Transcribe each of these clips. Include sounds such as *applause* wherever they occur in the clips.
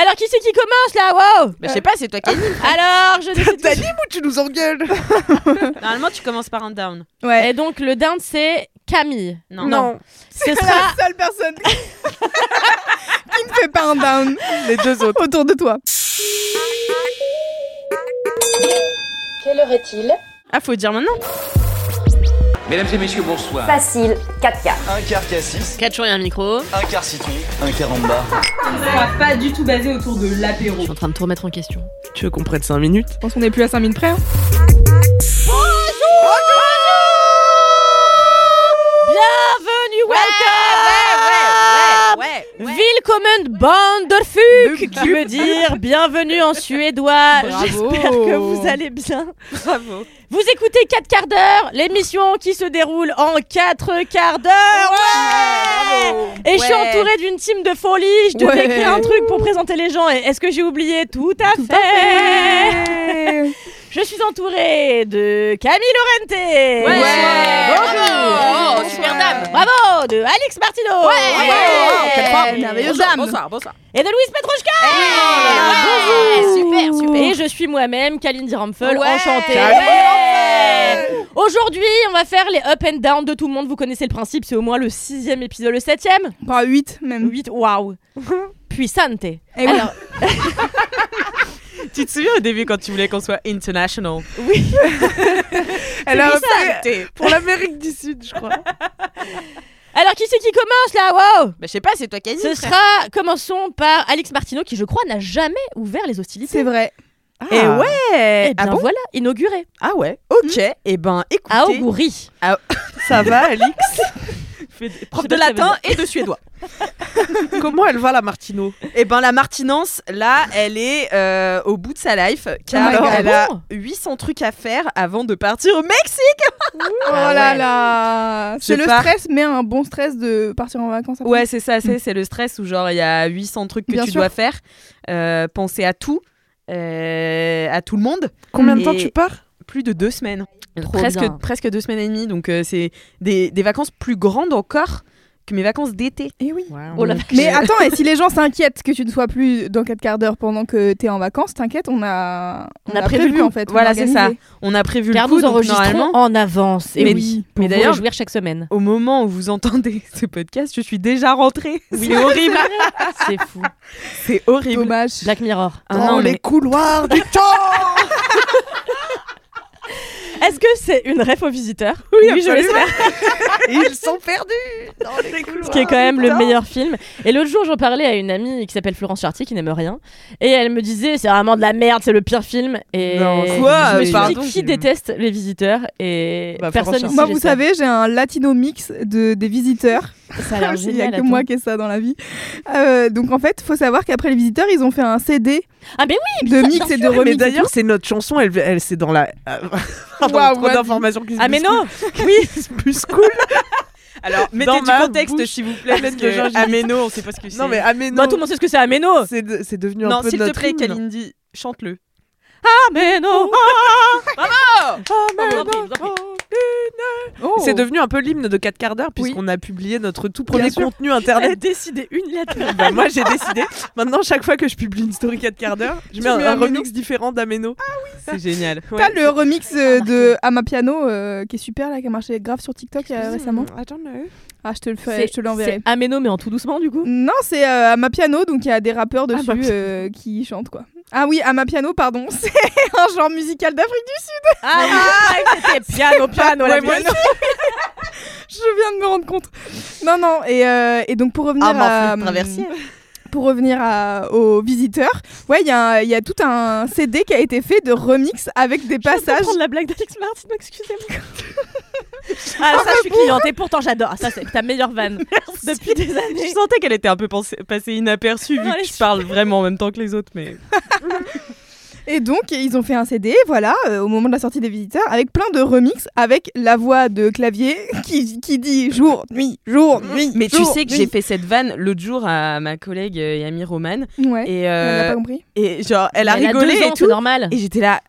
Alors, qui c'est qui commence là? Wow Bah, je sais pas, c'est toi qui anime. Alors, je décide. T'animes ou tu nous engueules *laughs* Normalement, tu commences par un down. Et donc, le down, c'est Camille. Non. Ce C'est sera. la seule personne *laughs* qui ne fait pas un down Les deux autres. autour de toi. Quelle heure est-il? Ah, faut dire maintenant. Mesdames et messieurs, bonsoir. Facile, 4 quarts. Un quart cassis, 4 jours et un micro. un quart citron, un quart en bas. pas du tout basé autour de l'apéro. Je suis en train de tout remettre en question. Tu veux qu'on prenne 5 minutes Je pense qu'on n'est plus à 5 minutes près. hein. Bienvenue, welcome ouais, ouais. Willkommen Banderfuk qui veut dire bienvenue en suédois. Bravo. J'espère que vous allez bien. Bravo. Vous écoutez 4 quarts d'heure, l'émission qui se déroule en 4 quarts d'heure. Ouais Et je suis entourée d'une team de folie. Je devais Ouais. écrire un truc pour présenter les gens. Et est-ce que j'ai oublié Tout à fait. *laughs* Je suis entourée de Camille Laurente. Ouais. Bonjour. Oh, super dame. Bravo. De Alex Martino. Ouais. Quelle Bonsoir, dame. bonsoir, bonsoir. Et de Louise Petrouchka. Ouais, Bonjour. super, super. Et je suis moi-même, Kalindi Ramphel, Ouais. enchantée. Ouais. Aujourd'hui, on va faire les up and down de tout le monde. Vous connaissez le principe, c'est au moins le sixième épisode, le septième? Pas 8 même. 8, waouh *laughs* Puissante Eh oui. Alors, *laughs* Tu te souviens au début quand tu voulais qu'on soit international? *laughs* Elle a pour l'Amérique du Sud, je crois. Alors qui c'est qui commence là? Waouh Bah, je sais pas, c'est toi qui. Ce frère. sera, commençons par Alex Martino, qui je crois n'a jamais ouvert les hostilités. C'est vrai. Et ouais Eh Ah bien bon? voilà, inauguré. Ah ouais Ok, et ben écoutez, À Augury. *laughs* ça va Alix Fait- Prof de latin et de suédois. *laughs* Comment elle va la Martino? Et ben la Martinance, là, elle est euh, au bout de sa life, car God. elle Ah a bon 800 trucs à faire avant de partir au Mexique. Oh *laughs* là là. C'est le stress, mais un bon stress de partir en vacances. après. Ouais, c'est ça, c'est c'est le stress où genre il y a 800 trucs que Bien tu sûr. dois faire. Euh, penser à tout, euh, à tout le monde. Combien de Et- temps tu pars? Plus de deux semaines. Trop presque, bien. presque deux semaines et demie. Donc euh, c'est des, des vacances plus grandes encore que mes vacances d'été. Eh oui. Oh Mais attends, et si les gens s'inquiètent que tu ne sois plus dans 4 quarts d'heure pendant que t'es en vacances, t'inquiète, on a, On a prévu le coup. en fait. on Voilà, c'est ça. on a prévu Car le coup, nous enregistrons normalement, en avance. Et Mais- oui, mais pour d'ailleurs- vous réjouir chaque semaine. au moment où vous entendez *laughs* ce podcast, je suis déjà rentrée. C'est horrible. *laughs* C'est fou. C'est horrible. Dommage. Black Mirror. Ah Dans non, les mais- couloirs du *laughs* temps Est-ce que c'est une ref aux visiteurs Oui, je l'espère. *laughs* Ils sont perdus dans les couloirs Ce qui est quand même du le meilleur film. Et l'autre jour, j'en parlais à une amie qui s'appelle Florence Chartier, qui n'aime rien. Et elle me disait, c'est vraiment de la merde, c'est le pire film. Et Non, quoi je me suis Pardon, dit, qui déteste les visiteurs Et Bah, personne Moi, vous savez, j'ai un latino mix de, des visiteurs. Ça a l'air *laughs* Il n'y a génial. que attends. moi qui ai ça dans la vie. Euh, donc en fait, faut savoir qu'après les visiteurs, ils ont fait un CD Ah, oui de mix et de remix. Mais d'ailleurs, c'est notre chanson, elle, elle c'est dans la. euh, *laughs* Pardon, Waouh, trop vas-y. d'informations qui se Ah, mais non Oui *laughs* Plus cool. Alors, mettez Dans du ma contexte, s'il vous plaît, parce que. Ameno, on sait pas ce que c'est. Non, mais Ameno. Bah, tout le monde sait ce que c'est Ameno c'est de- c'est devenu un Non, peu s'il te plaît. Kalindi, chante-le. *laughs* Ameno Oh. C'est devenu un peu l'hymne de 4 quarts d'heure puisqu'on a publié notre tout premier contenu internet. décidé une lettre. *laughs* Bah, moi j'ai décidé. Maintenant chaque fois que je publie une story 4 quarts d'heure, je mets un, remix différent d'Ameno. Ah oui, C'est génial. T'as le remix euh, de Amapiano euh, qui est super là, qui a marché grave sur TikTok euh, récemment. I don't know. Ah, je te le ferai, je te l'enverrai. C'est Ameno, mais en tout doucement, du coup. Non, c'est euh, Amapiano, donc il y a des rappeurs dessus Amapiano. euh, qui chantent quoi. Ah oui, Amapiano, pardon, *laughs* c'est un genre musical d'Afrique du Sud. Ah oui, c'était *laughs* piano, piano, la moi piano. *laughs* Je viens de me rendre compte. Non, non, et, euh, et donc pour revenir Ah, à, flûte traversière. pour revenir à- aux visiteurs, ouais, il y, y a tout un CD qui a été fait de remix avec des Je passages. prendre la blague d'Alex Martin, excusez-moi. Ah, ça, je suis cliente. Et pourtant, j'adore. Ah, Ça, c'est ta meilleure vanne *laughs* depuis des Je années. sentais qu'elle était un peu pensée- passée inaperçue vu que je parle vraiment en même temps que les autres, mais *laughs* Et donc, ils ont fait un CD, voilà, euh, au moment de la sortie des visiteurs, avec plein de remix, avec la voix de clavier *laughs* qui, qui dit jour, nuit, jour, nuit. mais tu sais que j'ai fait cette vanne l'autre jour à ma collègue euh, et amie Romane Ouais. et Elle n'a euh, pas compris. et genre elle a Elle rigolé deux ans, et tout normal. et j'étais là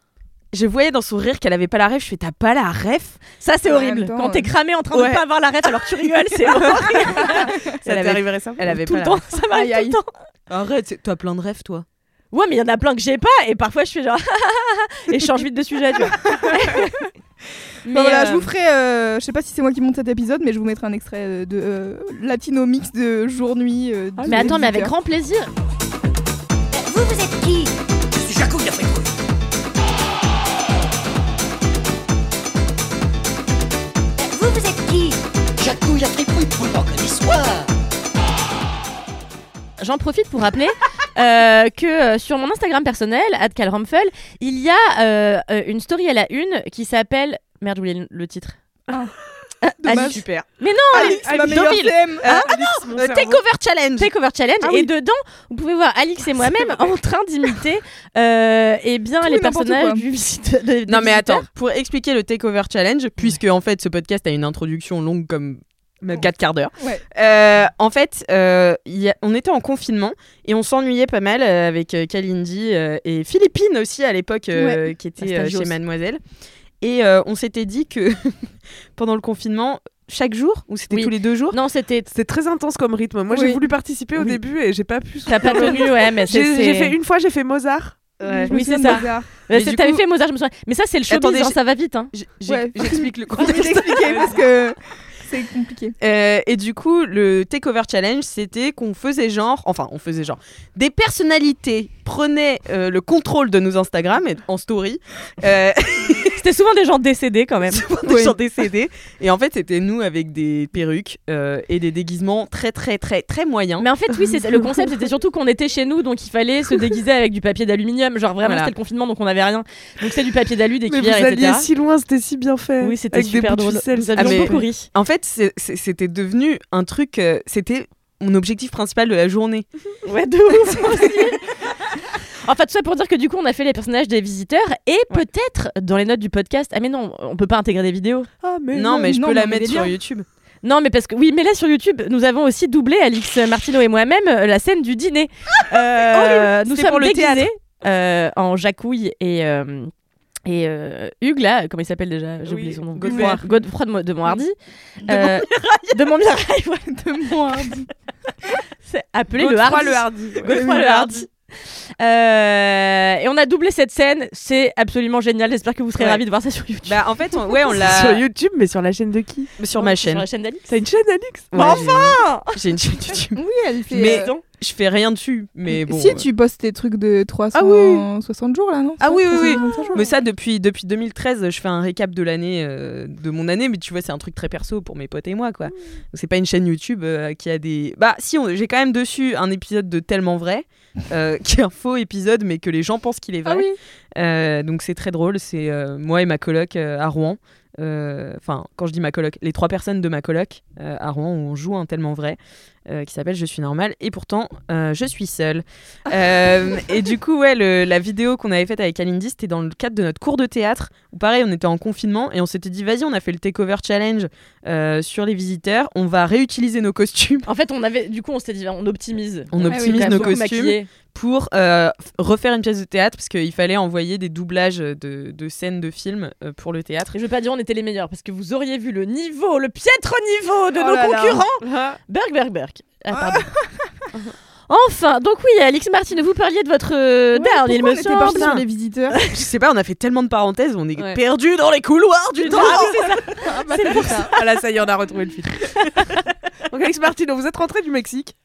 je voyais dans son rire qu'elle avait pas la ref je fais t'as pas la ref? Ça, c'est horrible. temps, Quand t'es cramé en train Ouais. de pas avoir la ref alors que tu rigoles, c'est *laughs* horrible. ça Ça arrivé récemment elle avait tout pas le la temps. Ça m'arrive tout le temps. arrête t'as plein de rêves toi Ouais, mais il y en a plein que j'ai pas. Et parfois, je fais genre. *laughs* et je change vite de sujet, tu vois. *laughs* mais Bon, voilà, euh, je vous ferai, euh, je sais pas si c'est moi qui monte cet épisode, mais je vous mettrai un extrait euh, de euh, Latino Mix de jour-nuit. euh, Ah, mais attends, mais avec grand plaisir. Vous, vous êtes qui? J'en profite pour rappeler euh, que euh, sur mon Instagram personnel, @calromfel, il y a euh, une story à la une qui s'appelle. Merde, j'ai oublié le- titre. Ah. Dommage. Alice- Super. Mais non, Alix, ma Alix meilleure. Hein Mon Euh, cerveau. Takeover Challenge Takeover Challenge Ah et dedans vous pouvez voir Alix et moi-même en train d'imiter euh, eh bien Tout les personnages quoi. du visite- non mais attends pour expliquer le Takeover Challenge puisque en fait ce podcast a une introduction longue comme 4 quarts d'heure Ouais. Euh, en fait, euh, il y a- on était en confinement et on s'ennuyait pas mal euh, avec Kalindi et Philippine aussi à l'époque qui était chez Mademoiselle. Et on s'était dit que *laughs* pendant le confinement, chaque jour, ou c'était Oui. tous les deux jours, non c'était C'était très intense comme rythme. Moi, Oui. j'ai voulu participer au Oui. début et j'ai pas pu. t'as pas *laughs* tenu ouais mais c'est J'ai fait une fois, j'ai fait Mozart. Ouais. Oui, c'est ça. T'avais coup- fait Mozart je me souviens mais ça c'est le showbiz Attendez, hein, ça va vite hein. j- j'ai- Ouais. j'explique le *laughs* contexte. parce que c'est compliqué. Euh, et du coup, le Takeover Challenge, c'était qu'on faisait genre, enfin, on faisait genre, des personnalités prenaient euh, le contrôle de nos Instagram en story. Euh, *laughs* c'était souvent des gens décédés quand même *laughs* souvent des Oui. gens décédés. Et en fait, c'était nous avec des perruques euh, et des déguisements très, très, très, très moyens. mais en fait oui c'est *laughs* le concept c'était surtout qu'on était chez nous donc il fallait se déguiser avec du papier d'aluminium genre vraiment Voilà. c'était le confinement donc on avait rien donc c'est du papier d'alu des Mais vous cuillères etc alliez si loin, c'était si bien fait. oui c'était super drôle nous avions Ah, mais- beaucoup ri En fait, c'était devenu un truc. euh, c'était mon objectif principal de la journée. *laughs* Ouais, de ouf aussi. Enfin, tout ça pour dire que du coup, on a fait les personnages des visiteurs et peut-être dans les notes du podcast. Ah, mais non, on peut pas intégrer des vidéos. Ah, mais non, mais je non, peux mais la mettre sur. YouTube. Non, mais parce que oui, mais là sur YouTube, nous avons aussi doublé Alix Martineau et moi-même euh, la scène du dîner. *laughs* Euh, nous sommes pour le déguisés euh, en Jacouille et. euh, et euh, Hugues, là, comment il s'appelle déjà? J'ai Oui, oublié son nom. Godefroy. Godefroy de, de Monthardy. Euh, de Montmirail. *laughs* De Monthardy. C'est appelé le Godefroy Hardy. le Hardy. Godefroy le Hardy. *laughs* Euh, et on a doublé cette scène, c'est absolument génial. J'espère que vous serez Ouais. ravis de voir ça sur YouTube. Bah, en fait, on- ouais, on *laughs* l'a Sur YouTube, mais sur la chaîne de qui sur ma Sur chaîne. la chaîne d'Alix. T'as une chaîne, Alix Ouais, Mais enfin J'ai une chaîne *laughs* YouTube. Oui, elle fait. Mais euh, je fais rien dessus. Mais bon. si euh, tu postes tes trucs de 360 Ah oui. jours là, non Ah oui, oui, oui. 365 jours. Mais ça, depuis, depuis 2013, je fais un récap de l'année, euh, de mon année, mais tu vois, c'est un truc très perso pour mes potes et moi, quoi. Donc, C'est pas une chaîne YouTube euh, qui a des. Bah, si, on- j'ai quand même dessus un épisode de Tellement Vrai, *laughs* euh, qui est un faux épisode, mais que les gens pensent qu'il est vrai. Ah oui. Euh, donc c'est très drôle, c'est euh, moi et ma coloc à Rouen. Enfin, quand je dis ma coloc, les trois personnes de ma coloc à Rouen on joue un tellement vrai euh, qui s'appelle Je suis normale et pourtant euh, je suis seule. *laughs* Euh, et du coup, ouais, le- la vidéo qu'on avait faite avec Alindy, c'était dans le cadre de notre cours de théâtre où pareil, on était en confinement et on s'était dit vas-y, on a fait le takeover challenge sur les visiteurs, on va réutiliser nos costumes En fait, on avait, du coup, on s'était dit, on optimise. On Ah optimise nos costumes. maquillé. pour euh, refaire une pièce de théâtre parce qu'il fallait envoyer des doublages de, de scènes de films euh, pour le théâtre. Et je veux pas dire on était les meilleurs parce que vous auriez vu le niveau, le piètre niveau de Oh nos là là. concurrents. Berg, Berg, Berg. Ah, pardon. *laughs* enfin, donc oui, Alix Martine, vous parliez de votre euh, Ouais, down, il me on était parti semble. sur les visiteurs *laughs* Je sais pas, on a fait tellement de parenthèses, on est Ouais. perdu dans les couloirs du Ah temps. oui, c'est ça. *laughs* Ah bah, C'est pour ça. Ah là, ça y est, on a retrouvé le fil. Donc, Alex Martino, vous êtes rentré du Mexique.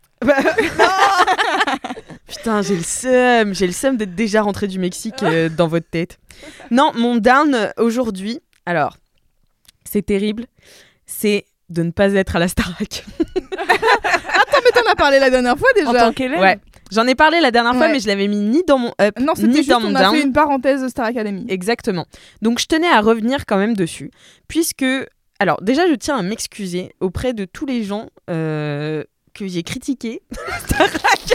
Putain, j'ai le seum, j'ai le seum d'être déjà rentré du Mexique euh, dans votre tête. Non, mon down euh, aujourd'hui, alors, c'est terrible, c'est de ne pas être à la Starac. T'en as parlé la dernière fois déjà. En tant qu'élève Ouais, j'en ai parlé la dernière fois, Ouais. mais je l'avais mis ni dans mon up, Non, ni juste dans mon on a down. fait une parenthèse Star Academy. Exactement. Donc je tenais à revenir quand même dessus, puisque alors déjà, je tiens à m'excuser auprès de tous les gens euh, que j'ai critiqués. *laughs* Starac.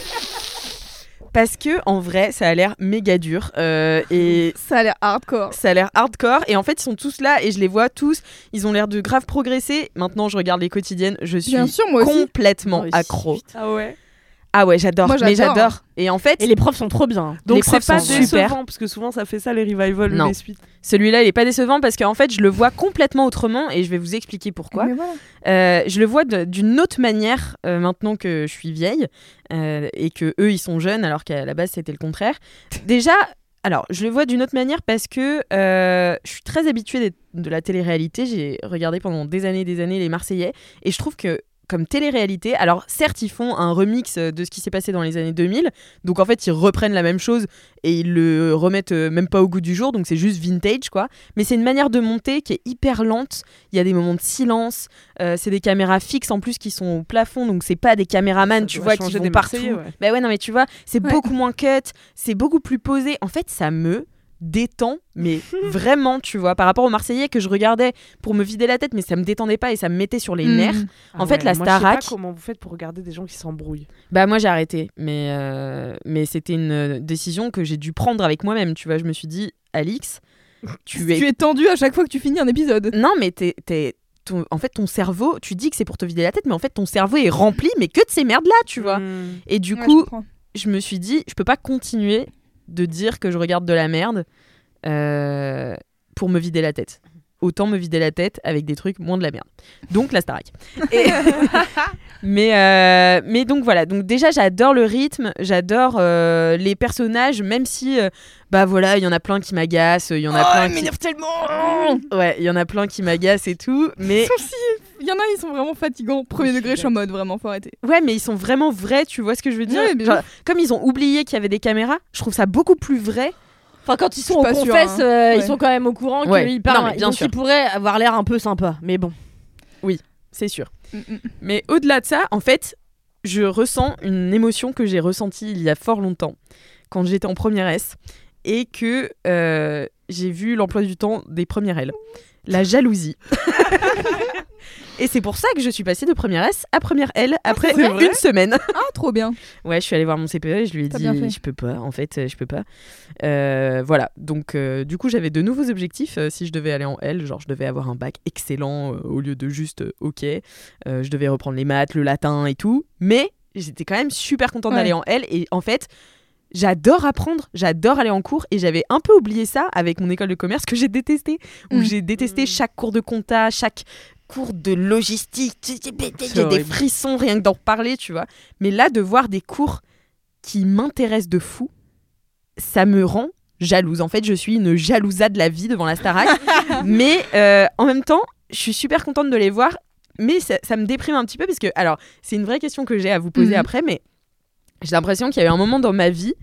Parce que en vrai, ça a l'air méga dur euh, et *laughs* Ça a l'air hardcore. ça a l'air hardcore. Et en fait, ils sont tous là et je les vois tous. Ils ont l'air de grave progresser. Maintenant, je regarde les quotidiennes. Je suis Bien sûr, moi aussi. complètement aussi, accro. Ah ouais. Ah ouais, j'adore. Moi, Mais j'adore. j'adore. Et en fait, Et les profs sont trop bien. Les Donc c'est profs pas sont décevant super. parce que souvent ça fait ça les revivals Non. ou les suites. celui-là, il est pas décevant parce qu'en fait, je le vois complètement autrement et je vais vous expliquer pourquoi. Mais voilà. Euh, je le vois de- d'une autre manière euh, maintenant que je suis vieille euh, et que eux ils sont jeunes alors qu'à la base c'était le contraire. Déjà, alors je le vois d'une autre manière parce que euh, je suis très habituée des- de la télé-réalité. J'ai regardé pendant des années et des années les Marseillais et je trouve que comme télé-réalité, alors certes ils font un remix euh, de ce qui s'est passé dans les années 2000, donc en fait ils reprennent la même chose et ils le remettent euh, même pas au goût du jour, donc c'est juste vintage quoi. Mais c'est une manière de monter qui est hyper lente. Il y a des moments de silence. euh, c'est des caméras fixes en plus qui sont au plafond, donc c'est pas des caméramans, Ça tu vois, qui vont des partout. Ouais. Bah ouais, non mais tu vois, c'est Ouais. beaucoup moins cut, c'est beaucoup plus posé. En fait, ça me détend, mais *laughs* vraiment, tu vois, par rapport aux Marseillais que je regardais pour me vider la tête, mais ça me détendait pas et ça me mettait sur les Mhm. nerfs. Ah En fait, la moi, je sais Starac- pas comment vous faites pour regarder des gens qui s'embrouillent. Bah moi j'ai arrêté, mais, euh, mais c'était une euh, décision que j'ai dû prendre avec moi-même, tu vois. Je me suis dit, Alix, tu *laughs* es... Tu es tendu à chaque fois que tu finis un épisode. Non mais t'es... t'es- ton- En fait, ton cerveau, tu dis que c'est pour te vider la tête, mais en fait, ton cerveau est rempli, mais que de ces merdes-là, tu vois. Hmm. Et du Ouais, je coup, comprends. je me suis dit, je peux pas continuer de dire que je regarde de la merde euh, pour me vider la tête. Autant me vider la tête avec des trucs moins de la merde. Donc la Starac. Et- *laughs* mais, euh, mais donc voilà. Donc déjà, j'adore le rythme, j'adore euh, les personnages, même si, euh, bah voilà, il y en a plein qui m'agacent, il y en a plein qui... tellement Ouais, il y en a plein qui m'agacent et tout. Mais Il y en a, ils sont vraiment fatigants. Premier degré, je suis en mode vraiment, faut arrêter. Ouais, mais ils sont vraiment vrais, tu vois ce que je veux dire? Ouais, mais Genre, Comme ils ont oublié qu'il y avait des caméras, je trouve ça beaucoup plus vrai. Enfin, quand ils sont Je au suis pas sûre, confesse, hein. euh, ils sont quand même au courant Ouais. qu'ils parlent. Bien donc sûr. ils pourraient avoir l'air un peu sympa. Mais bon. C'est sûr. Mm, mm. Mais au-delà de ça, en fait, je ressens une émotion que j'ai ressentie il y a fort longtemps, quand j'étais en première S, et que euh, j'ai vu l'emploi du temps des premières L. La jalousie. *laughs* et c'est pour ça que je suis passée de première S à première L après c'est vrai une semaine. *laughs* Ah, trop bien. Ouais, je suis allée voir mon CPE et je lui ai dit je peux pas, en fait, je peux pas. Euh, voilà, donc euh, du coup, j'avais de nouveaux objectifs euh, si je devais aller en L, genre je devais avoir un bac excellent au lieu de juste OK. Je devais reprendre les maths, le latin et tout, mais j'étais quand même super contente Ouais. d'aller en L et en fait, J'adore apprendre, j'adore aller en cours et j'avais un peu oublié ça avec mon école de commerce que j'ai détesté, où Mm. j'ai détesté Mm. chaque cours de compta, chaque cours de logistique. J'ai des frissons rien que d'en parler, tu vois. Mais là, de voir des cours qui m'intéressent de fou, ça me rend jalouse. En fait, je suis une jalousa de la vie devant la Starac. *laughs* mais euh, en même temps, je suis super contente de les voir. Mais ça, ça me déprime un petit peu parce que, alors, c'est une vraie question que j'ai à vous poser Mhm. après, mais j'ai l'impression qu'il y a eu un moment dans ma vie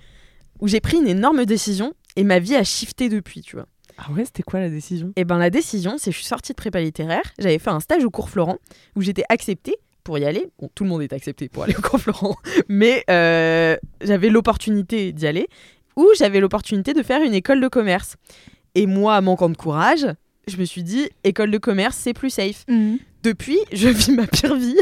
où j'ai pris une énorme décision et ma vie a shifté depuis, tu vois. Ah ouais, c'était quoi la décision? Et ben la décision, c'est que je suis sortie de prépa littéraire, j'avais fait un stage au cours Florent où j'étais acceptée pour y aller. Bon, tout le monde est accepté pour aller au cours Florent, *laughs* mais euh, j'avais l'opportunité d'y aller, où j'avais l'opportunité de faire une école de commerce. Et moi, manquant de courage, je me suis dit, école de commerce, c'est plus safe. Mhm. Depuis, *laughs* je vis ma pire vie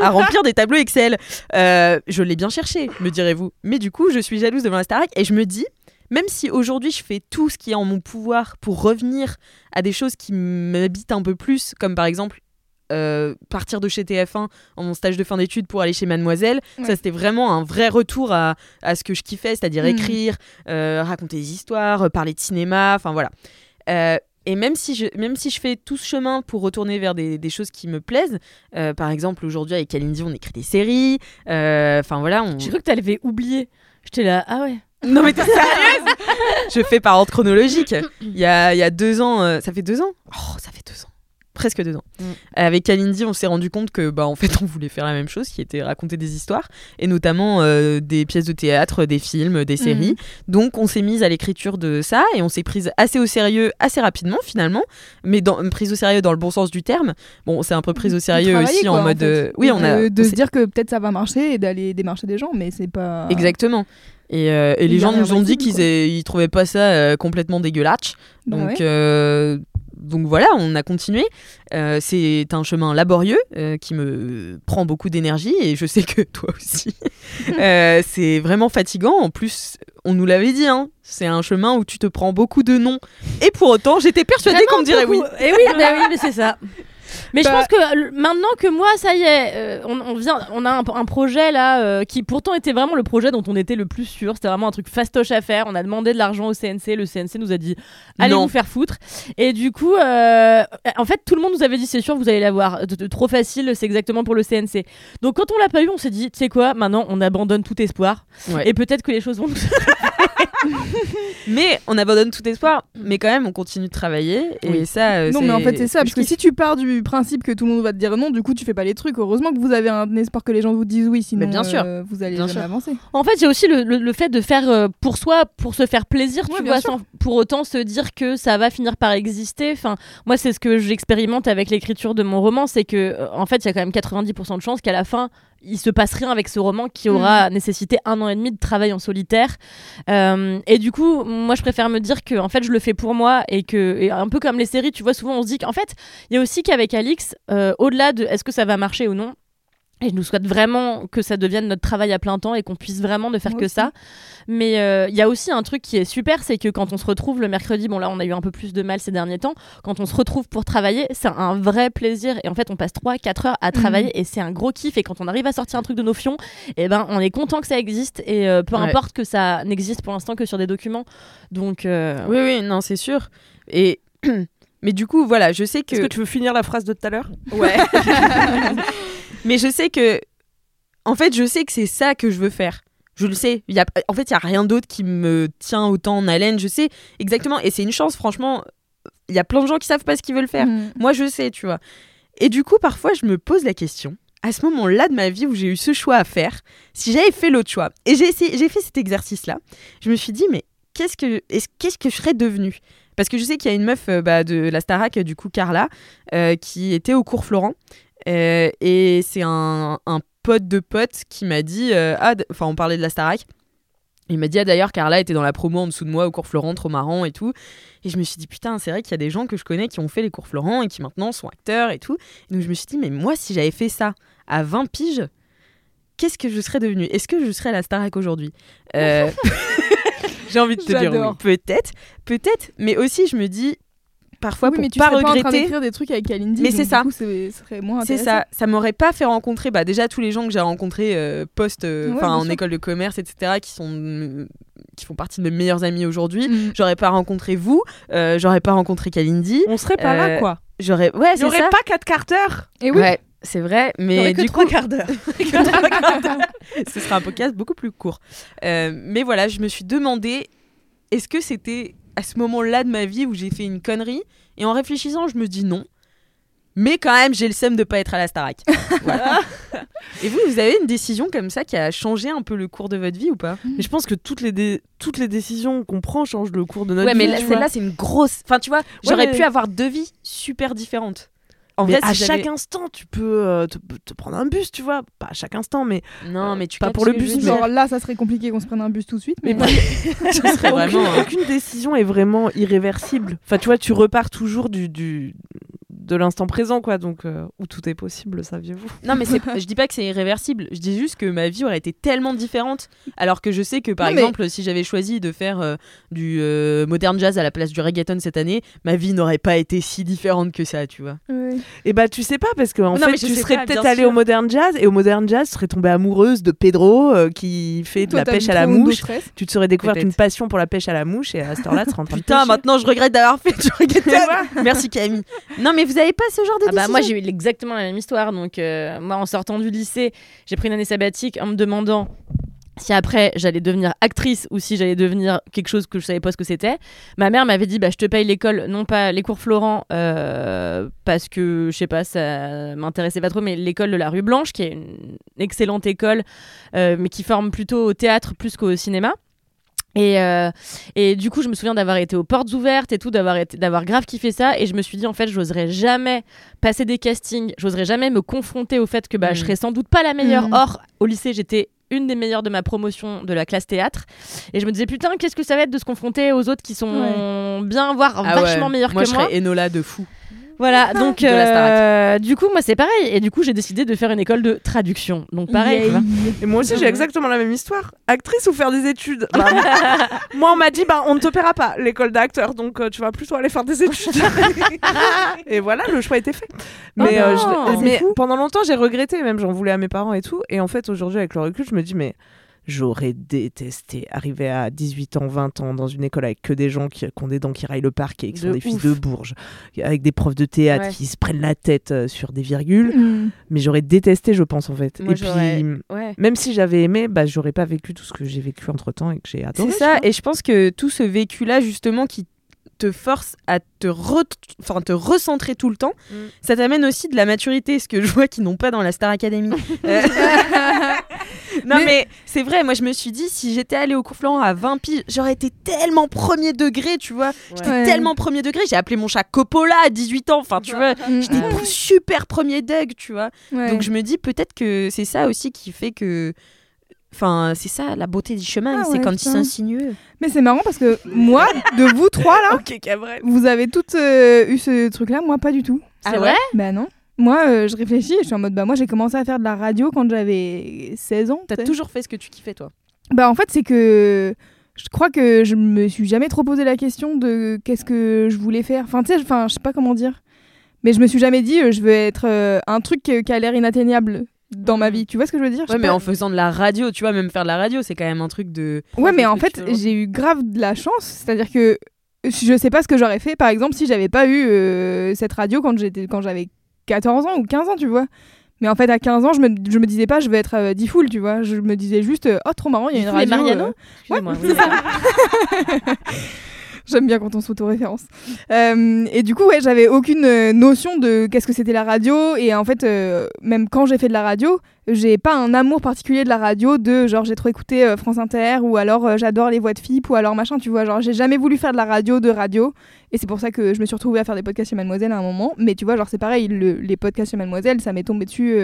à remplir des tableaux Excel. Euh, je l'ai bien cherché, me direz-vous. Mais du coup, je suis jalouse devant la Starac et je me dis, même si aujourd'hui je fais tout ce qui est en mon pouvoir pour revenir à des choses qui m'habitent un peu plus, comme par exemple euh, partir de chez TF1 en mon stage de fin d'études pour aller chez Mademoiselle, Ouais. ça c'était vraiment un vrai retour à, à ce que je kiffais, c'est-à-dire Mhm. écrire, euh, raconter des histoires, euh, parler de cinéma, enfin voilà. Euh, et même si, je, même si je fais tout ce chemin pour retourner vers des, des choses qui me plaisent, par exemple aujourd'hui avec Kalindi on écrit des séries, enfin voilà, on... J'ai cru que t'avais oublié. J'étais là, ah ouais. Non mais t'es sérieuse? Je fais par ordre chronologique. Il y a, il y a deux ans, euh, ça fait deux ans? Oh, ça fait deux ans. Presque deux ans. Mm. Avec Kalindi, on s'est rendu compte que, bah, en fait, *laughs* on voulait faire la même chose, qui était raconter des histoires, et notamment euh, des pièces de théâtre, des films, des séries. Donc, on s'est mise à l'écriture de ça, et on s'est prise assez au sérieux, assez rapidement, finalement, mais dans, prise au sérieux dans le bon sens du terme. Bon, c'est un peu prise au sérieux aussi quoi, en mode. fait. euh, oui, on a. De, de se dire que peut-être ça va marcher et d'aller démarcher des gens, mais c'est pas. Exactement. Et, euh, et les gens nous ont dit qu'ils ils trouvaient pas ça euh, complètement dégueulasse. Bah ouais. euh, donc voilà, on a continué. C'est un chemin laborieux qui me prend beaucoup d'énergie et je sais que *laughs* toi aussi. *laughs* C'est vraiment fatigant. En plus, on nous l'avait dit, hein, c'est un chemin où tu te prends beaucoup de noms. Et pour autant, j'étais persuadée qu'on me dirait oui. Et oui, bah oui, mais c'est ça. *laughs* Mais je Bah- pense que euh, maintenant que moi, ça y est, euh, on, on vient, on a un, un projet là euh, qui pourtant était vraiment le projet dont on était le plus sûr. C'était vraiment un truc fastoche à faire. On a demandé de l'argent au CNC. Le CNC nous a dit allez Non. vous faire foutre. Et du coup, euh, en fait, tout le monde nous avait dit c'est sûr, vous allez l'avoir. Trop facile, c'est exactement pour le CNC. Donc quand on l'a pas eu, on s'est dit tu sais quoi, maintenant on abandonne tout espoir. Ouais. Et peut-être que les choses vont nous *laughs* *laughs* Mais on abandonne tout espoir. Mais quand même, on continue de travailler. Et Oui. ça. euh, Non, mais en fait, c'est ça. Parce que si tu pars du principe que tout le monde va te dire non, du coup, tu fais pas les trucs. Heureusement que vous avez un espoir que les gens vous disent oui, sinon Mais bien sûr. euh, vous allez Bien jamais sûr. avancer. En fait, il y a aussi le, le- le fait de faire euh, pour soi, pour se faire plaisir, Ouais, tu vois, sans pour autant se dire que ça va finir par exister. Enfin, moi, c'est ce que j'expérimente avec l'écriture de mon roman, c'est que, en fait, il y a quand même 90% de chances qu'à la fin, il se passe rien avec ce roman qui aura nécessité un an et demi de travail en solitaire. Euh, et du coup, moi, je préfère me dire que, en fait, je le fais pour moi et que, et un peu comme les séries, tu vois, souvent on se dit qu'en fait, il y a aussi qu'avec Alix, euh, au-delà de est-ce que ça va marcher ou non. Et je nous souhaite vraiment que ça devienne notre travail à plein temps et qu'on puisse vraiment ne faire Moi que aussi. ça. Mais euh, il y a aussi un truc qui est super, c'est que quand on se retrouve le mercredi, bon là on a eu un peu plus de mal ces derniers temps, quand on se retrouve pour travailler, c'est un vrai plaisir. Et en fait on passe 3-4 heures à travailler et c'est un gros kiff. Et quand on arrive à sortir un truc de nos fions, et ben on est content que ça existe et euh, peu Ouais. importe que ça n'existe pour l'instant que sur des documents. Donc euh, Oui, oui, non, c'est sûr. Et. *clears throat* Mais du coup, voilà, je sais que. Est-ce que tu veux finir la phrase de tout à l'heure? Ouais. *laughs* *laughs* Mais je sais que. En fait, je sais que c'est ça que je veux faire. Je le sais. Y a... En fait, il n'y a rien d'autre qui me tient autant en haleine. Je sais exactement. Et c'est une chance, franchement. Il y a plein de gens qui savent pas ce qu'ils veulent faire. Mm. Moi, je sais, tu vois. Et du coup, parfois, je me pose la question, à ce moment-là de ma vie où j'ai eu ce choix à faire, si j'avais fait l'autre choix, et j'ai fait cet exercice-là, je me suis dit, mais qu'est-ce que, est-ce, qu'est-ce que je serais devenue? Parce que je sais qu'il y a une meuf euh, bah, de la Starac, du coup, Carla, euh, qui était au cours Florent, euh, et c'est un, un pote de pote qui m'a dit, euh, ah, enfin, on parlait de la Starac, il m'a dit, ah, d'ailleurs, Carla était dans la promo en dessous de moi au cours Florent, trop marrant et tout. Et je me suis dit, putain, c'est vrai qu'il y a des gens que je connais qui ont fait les cours Florent et qui maintenant sont acteurs et tout. Et donc je me suis dit, mais moi, si j'avais fait ça à 20 piges, qu'est-ce que je serais devenue? Est-ce que je serais la Starac aujourd'hui? Euh, *laughs* *laughs* J'ai envie de te dire oui. Peut-être, peut-être. Mais aussi, je me dis, parfois, oui, pour mais tu pas serais pas en train regretter. d'écrire des trucs avec Kalindi. Mais c'est ça. c'est- ça, ça m'aurait pas fait rencontrer bah, déjà tous les gens que j'ai rencontrés euh, post, euh, Ouais, en sûr. école de commerce, etc., qui sont qui font partie de mes meilleurs amis aujourd'hui. Mm. J'aurais pas rencontré vous, euh, j'aurais pas rencontré Kalindi, On serait pas là, quoi. j'aurais ouais c'est ça. pas 4 quarts d'heure. Et oui, Ouais, c'est vrai, mais que du trois coup, *laughs* quarts d'heure. ce sera un podcast beaucoup plus court. Mais voilà, je me suis demandé, est-ce que c'était à ce moment-là de ma vie où j'ai fait une connerie Et en réfléchissant, je me dis non. Mais quand même, j'ai le seum de pas être à la Starac. *laughs* Voilà. Et vous, vous avez une décision comme ça qui a changé un peu le cours de votre vie ou pas? Mais je pense que toutes les, dé- toutes les décisions qu'on prend changent le cours de notre Ouais, mais vie. là- tu vois. celle-là, c'est une grosse. Enfin, tu vois, j'aurais mais- pu avoir deux vies super différentes. En Mais vrai, à si chaque instant, tu peux euh, te, te prendre un bus, tu vois. Pas à chaque instant, mais Non, mais tu pas pour le bus, mais- genre là, ça serait compliqué qu'on se prenne un bus tout de suite. Mais, Mais *laughs* *laughs* Ce serait vraiment. aucune, aucune décision est vraiment irréversible. Enfin, tu vois, tu repars toujours du, du de l'instant présent, quoi. Donc, euh, où tout est possible, saviez-vous? Non, mais c'est- je dis pas que c'est irréversible. Je dis juste que ma vie aurait été tellement différente. Alors que je sais que, par Non, mais- exemple, si j'avais choisi de faire euh, du euh, modern jazz à la place du reggaeton cette année, ma vie n'aurait pas été si différente que ça, tu vois. Et bah, tu sais pas, parce que en Non, fait, tu serais peut-être bien allé sûr. au modern jazz, et au modern jazz, tu serais tombée amoureuse de Pedro euh, qui fait de Toi, la pêche à la mouche. Tu te serais découvert Peut-être. une passion pour la pêche à la mouche, et à cette heure-là, tu serais en train de Putain, pêcher. maintenant je regrette d'avoir fait du *laughs* reggaeton. Merci Camille. Non, mais vous avez pas ce genre de Ah bah moi j'ai eu exactement la même histoire donc euh, moi en sortant du lycée j'ai pris une année sabbatique en me demandant si après j'allais devenir actrice ou si j'allais devenir quelque chose que je savais pas ce que c'était. Ma mère m'avait dit bah je te paye l'école, non pas les cours Florent euh, parce que je sais pas ça m'intéressait pas trop mais l'école de la rue Blanche qui est une excellente école euh, mais qui forme plutôt au théâtre plus qu'au cinéma. Et, euh, et du coup, je me souviens d'avoir été aux portes ouvertes et tout, d'avoir été- d'avoir grave kiffé ça. Et je me suis dit, en fait, j'oserais jamais passer des castings, j'oserais jamais me confronter au fait que bah, je Mm. serais sans doute pas la meilleure. Mm. Or, au lycée, j'étais une des meilleures de ma promotion de la classe théâtre. Et je me disais, putain, qu'est-ce que ça va être de se confronter aux autres qui sont bien, voire Ah ouais. vachement meilleurs moi, que je moi? serais Enola de fou. Voilà, donc De la euh, du coup, moi c'est pareil. Et du coup, j'ai décidé de faire une école de traduction. Donc pareil. Et moi aussi, j'ai exactement la même histoire. Actrice ou faire des études *laughs* Bah, Moi, on m'a dit, bah, on ne te paiera pas l'école d'acteur, donc euh, tu vas plutôt aller faire des études. *laughs* et voilà, le choix était fait. Mais, Oh euh, je- c'est mais pendant longtemps, j'ai regretté, même j'en voulais à mes parents et tout. Et en fait, aujourd'hui, avec le recul, je me dis, mais j'aurais détesté arriver à 18 ans, 20 ans dans une école avec que des gens qui, qui ont des dents qui raillent le parquet, qui sont De des fils de Bourges, avec des profs de théâtre Ouais. qui se prennent la tête euh, sur des virgules. Mm. Mais j'aurais détesté, je pense, en fait. Moi, et puis. Ouais. Même si j'avais aimé, bah, j'aurais pas vécu tout ce que j'ai vécu entre temps et que j'ai adoré. C'est ça, et je pense que tout ce vécu-là, justement, qui te force à te, re- te recentrer tout le temps, Mm. ça t'amène aussi de la maturité, ce que je vois qu'ils n'ont pas dans la Star Academy. *laughs* Euh, non, mais, Mais- c'est vrai, moi je me suis dit, si j'étais allée au cours Florent à 20 piges, j'aurais été tellement premier degré, tu vois. J'étais tellement premier degré, j'ai appelé mon chat Coppola à 18 ans, enfin, tu vois. J'étais super premier deg, tu vois. Ouais. Donc je me dis peut-être que c'est ça aussi qui fait que. Enfin, c'est ça, la beauté du chemin, Ah c'est ouais, quand putain. c'est insinueux. Mais c'est marrant parce que moi, de vous trois là, *laughs* Ok, Cabrel. vous avez toutes euh, eu ce truc-là, moi pas du tout. C'est Ah vrai Bah non. Moi, euh, je réfléchis et je suis en mode, bah moi j'ai commencé à faire de la radio quand j'avais 16 ans. T'as toujours fait ce que tu kiffais, toi. Bah en fait, c'est que je crois que je me suis jamais trop posé la question de qu'est-ce que je voulais faire. Enfin, tu sais, enfin, je sais pas comment dire. Mais je me suis jamais dit, euh, je veux être euh, un truc qui a l'air inatteignable dans ma Mhm. vie. Tu vois ce que je veux dire? Ouais, mais pas. en faisant de la radio, tu vois, même faire de la radio, c'est quand même un truc de. Ouais, mais en fait, j'ai eu grave de la chance. C'est-à-dire que je sais pas ce que j'aurais fait, par exemple, si j'avais pas eu euh, cette radio quand j'étais quand j'avais 14 ans ou 15 ans, tu vois. Mais en fait, à 15 ans, je me, je me disais pas, je vais être euh, Diffoul, tu vois. Je me disais juste, euh, oh, trop marrant, il y a une radio. Mariano euh, Excusez-moi, c'est ça. *laughs* J'aime bien quand on s'auto-référence. Euh, et du coup, ouais, j'avais aucune euh, notion de qu'est-ce que c'était la radio. Et en fait, euh, même quand j'ai fait de la radio, j'ai pas un amour particulier de la radio, de genre j'ai trop écouté euh, France Inter, ou alors j'adore les voix de FIP, ou alors machin, tu vois. Genre, j'ai jamais voulu faire de la radio, de radio. Et c'est pour ça que je me suis retrouvée à faire des podcasts chez Mademoiselle à un moment. Mais tu vois, genre, c'est pareil, le- les podcasts chez Mademoiselle, ça m'est tombé dessus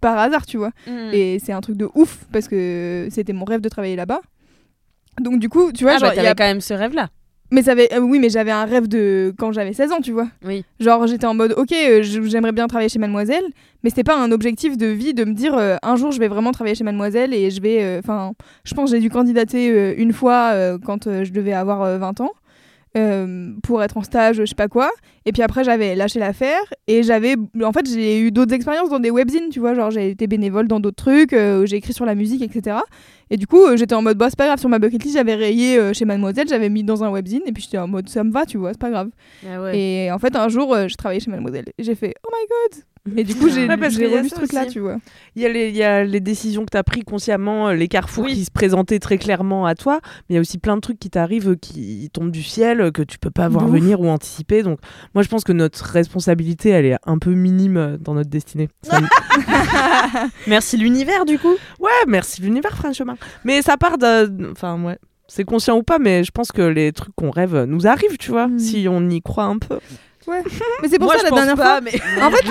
par hasard, tu vois. Mm. Et c'est un truc de ouf, parce que c'était mon rêve de travailler là-bas. Donc du coup, tu vois, Ah, genre, bah, il y a quand même ce rêve-là. Mais ça avait, euh, oui, mais j'avais un rêve de quand j'avais 16 ans, tu vois. Oui. Genre, j'étais en mode, ok, euh, j'aimerais bien travailler chez Mademoiselle, mais c'était pas un objectif de vie de me dire euh, un jour je vais vraiment travailler chez Mademoiselle et je vais. Enfin, je pense j'ai dû candidater une fois quand je devais avoir euh, 20 ans. Euh, pour être en stage, je sais pas quoi. Et puis après, j'avais lâché l'affaire et j'avais. En fait, j'ai eu d'autres expériences dans des webzines, tu vois. Genre, j'ai été bénévole dans d'autres trucs, euh, j'ai écrit sur la musique, etc. Et du coup, euh, j'étais en mode, bah, c'est pas grave, sur ma bucket list, j'avais rayé chez Mademoiselle, j'avais mis dans un webzine, et puis j'étais en mode, ça me va, tu vois, c'est pas grave. Ah Et en fait, un jour, je travaillais chez Mademoiselle, et j'ai fait, oh my god Et du coup, j'ai Ouais, relu ce truc-là, tu vois. Il y, a les, il y a les décisions que tu as prises consciemment, euh, les carrefours qui se présentaient très clairement à toi, mais il y a aussi plein de trucs qui t'arrivent, euh, qui tombent du ciel, euh, que tu peux pas voir ouf. venir ou anticiper. Donc, moi, je pense que notre responsabilité, elle est un peu minime dans notre destinée. *laughs* Ça Merci l'univers, du coup. ouais, merci l'univers, franchement. Mais ça part de. Enfin, ouais. C'est conscient ou pas, mais je pense que les trucs qu'on rêve nous arrivent, tu vois, Mm. si on y croit un peu. *laughs* Mais c'est pour Moi, ça, la dernière pas, fois, mais. *laughs* En fait,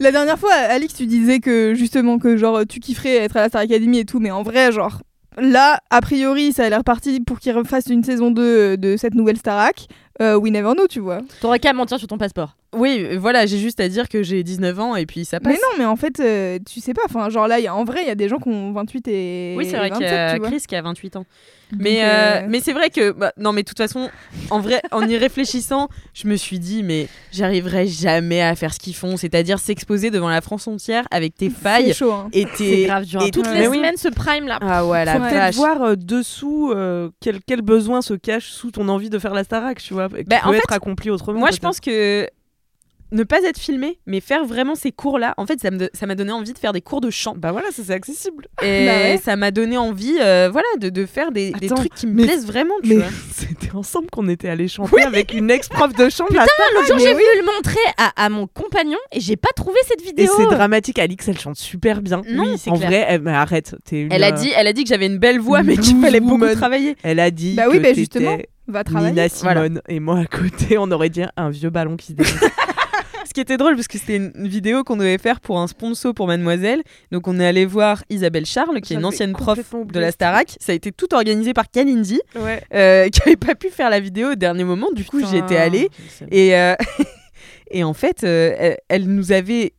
la dernière fois, Alix, tu disais que justement que genre tu kifferais être à la Star Academy et tout, mais en vrai, genre là, a priori, ça a l'air parti pour qu'ils refassent une saison 2 de cette nouvelle Starac. Euh, we never know, tu vois. T'aurais qu'à mentir sur ton passeport. Oui, voilà, j'ai juste à dire que j'ai 19 ans et puis ça passe. Mais non, mais en fait, euh, tu sais pas. Enfin, genre là, il y a- en vrai, il y a des gens qui ont 28 et. Oui, c'est vrai qu'il y 27, a. Chris qui a 28 ans. Donc, Mais, euh, euh, mais c'est vrai que, bah, non, mais de toute façon, en vrai, en y réfléchissant, je me suis dit, mais j'arriverai jamais à faire ce qu'ils font, c'est-à-dire s'exposer devant la France entière avec tes c'est failles chaud. hein. et C'est tes. grave dur. hein. et- Toutes les oui. semaines, ce prime là. Ah ouais, la Faut Peut-être voir euh, dessous euh, quel, quel besoin se cache sous ton envie de faire la Starac, tu vois, Bah, peut en être fait, accompli autrement. Moi, je pense que ne pas être filmé, mais faire vraiment ces cours-là, en fait, ça me- ça m'a donné envie de faire des cours de chant. Bah voilà, ça c'est accessible. Et *laughs* Bah ouais. ça m'a donné envie, euh, voilà, de, de faire des, des Attends, trucs qui me mais- plaisent vraiment, tu Mais *laughs* c'était ensemble qu'on était allé chanter avec une ex-prof de chant Ah, L'autre jour, j'ai oui. voulu le montrer à, à mon compagnon et j'ai pas trouvé cette Et vidéo. c'est dramatique, Alix, elle chante super bien. Non, Oui, c'est en clair. vrai, elle- mais arrête, t'es une, Elle a dit, elle a dit que j'avais une belle voix, mais qu'il fallait beaucoup travailler. Elle a dit Bah oui, que bah justement, Va travailler. Nina Voilà. Simone et moi à côté, on aurait dit un vieux ballon qui se dégonfle. *laughs* Ce qui était drôle, parce que c'était une vidéo qu'on devait faire pour un sponsor pour Mademoiselle. Donc, on est allé voir Isabelle Charles, qui est une ancienne prof de la. Starac. Ça a été tout organisé par Kalindi, Ouais. euh, *laughs* qui avait pas pu faire la vidéo au dernier moment. Du coup, j'y étais allée. Et, euh, *laughs* et en fait, euh, elle, nous avait.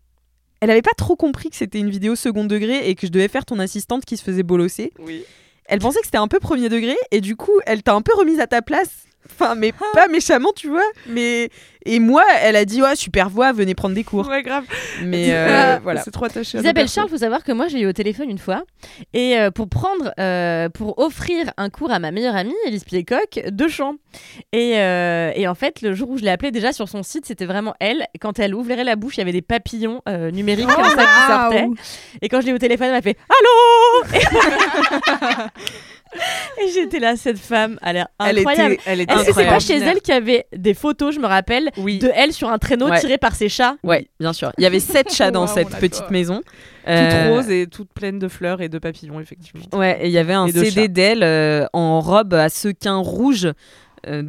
Elle avait pas trop compris que c'était une vidéo second degré et que je devais faire ton assistante qui se faisait bolosser. Oui. Elle pensait que c'était un peu premier degré et du coup, elle t'a un peu remise à ta place. Enfin, mais pas méchamment, tu vois. Mais et moi, elle a dit ouais, super voix, venez prendre des cours. Ouais, grave. Mais euh, Ah, voilà. C'est trop attaché. à Isabelle Charles, faut savoir que moi j'ai eu au téléphone une fois et euh, pour prendre, euh, pour offrir un cours à ma meilleure amie Elise Piecock de chant. Et, euh, et en fait, le jour où je l'ai appelée déjà sur son site, c'était vraiment elle. Quand elle ouvrait la bouche, il y avait des papillons euh, numériques comme ça qui sortaient. Et quand je l'ai eu au téléphone, elle m'a fait Allô *laughs* Et j'étais là, cette femme a l'air Elle incroyable. était, elle était Est-ce que c'est pas chez elle qu'il y avait des photos, je me rappelle, Oui. de elle sur un traîneau Ouais. tiré par ses chats Ouais, bien sûr. Il y avait sept chats dans cette petite maison. Toute Euh, rose et toute pleine de fleurs et de papillons, effectivement. Ouais, et il y avait un CD d'elle euh, en robe à sequins rouge, euh,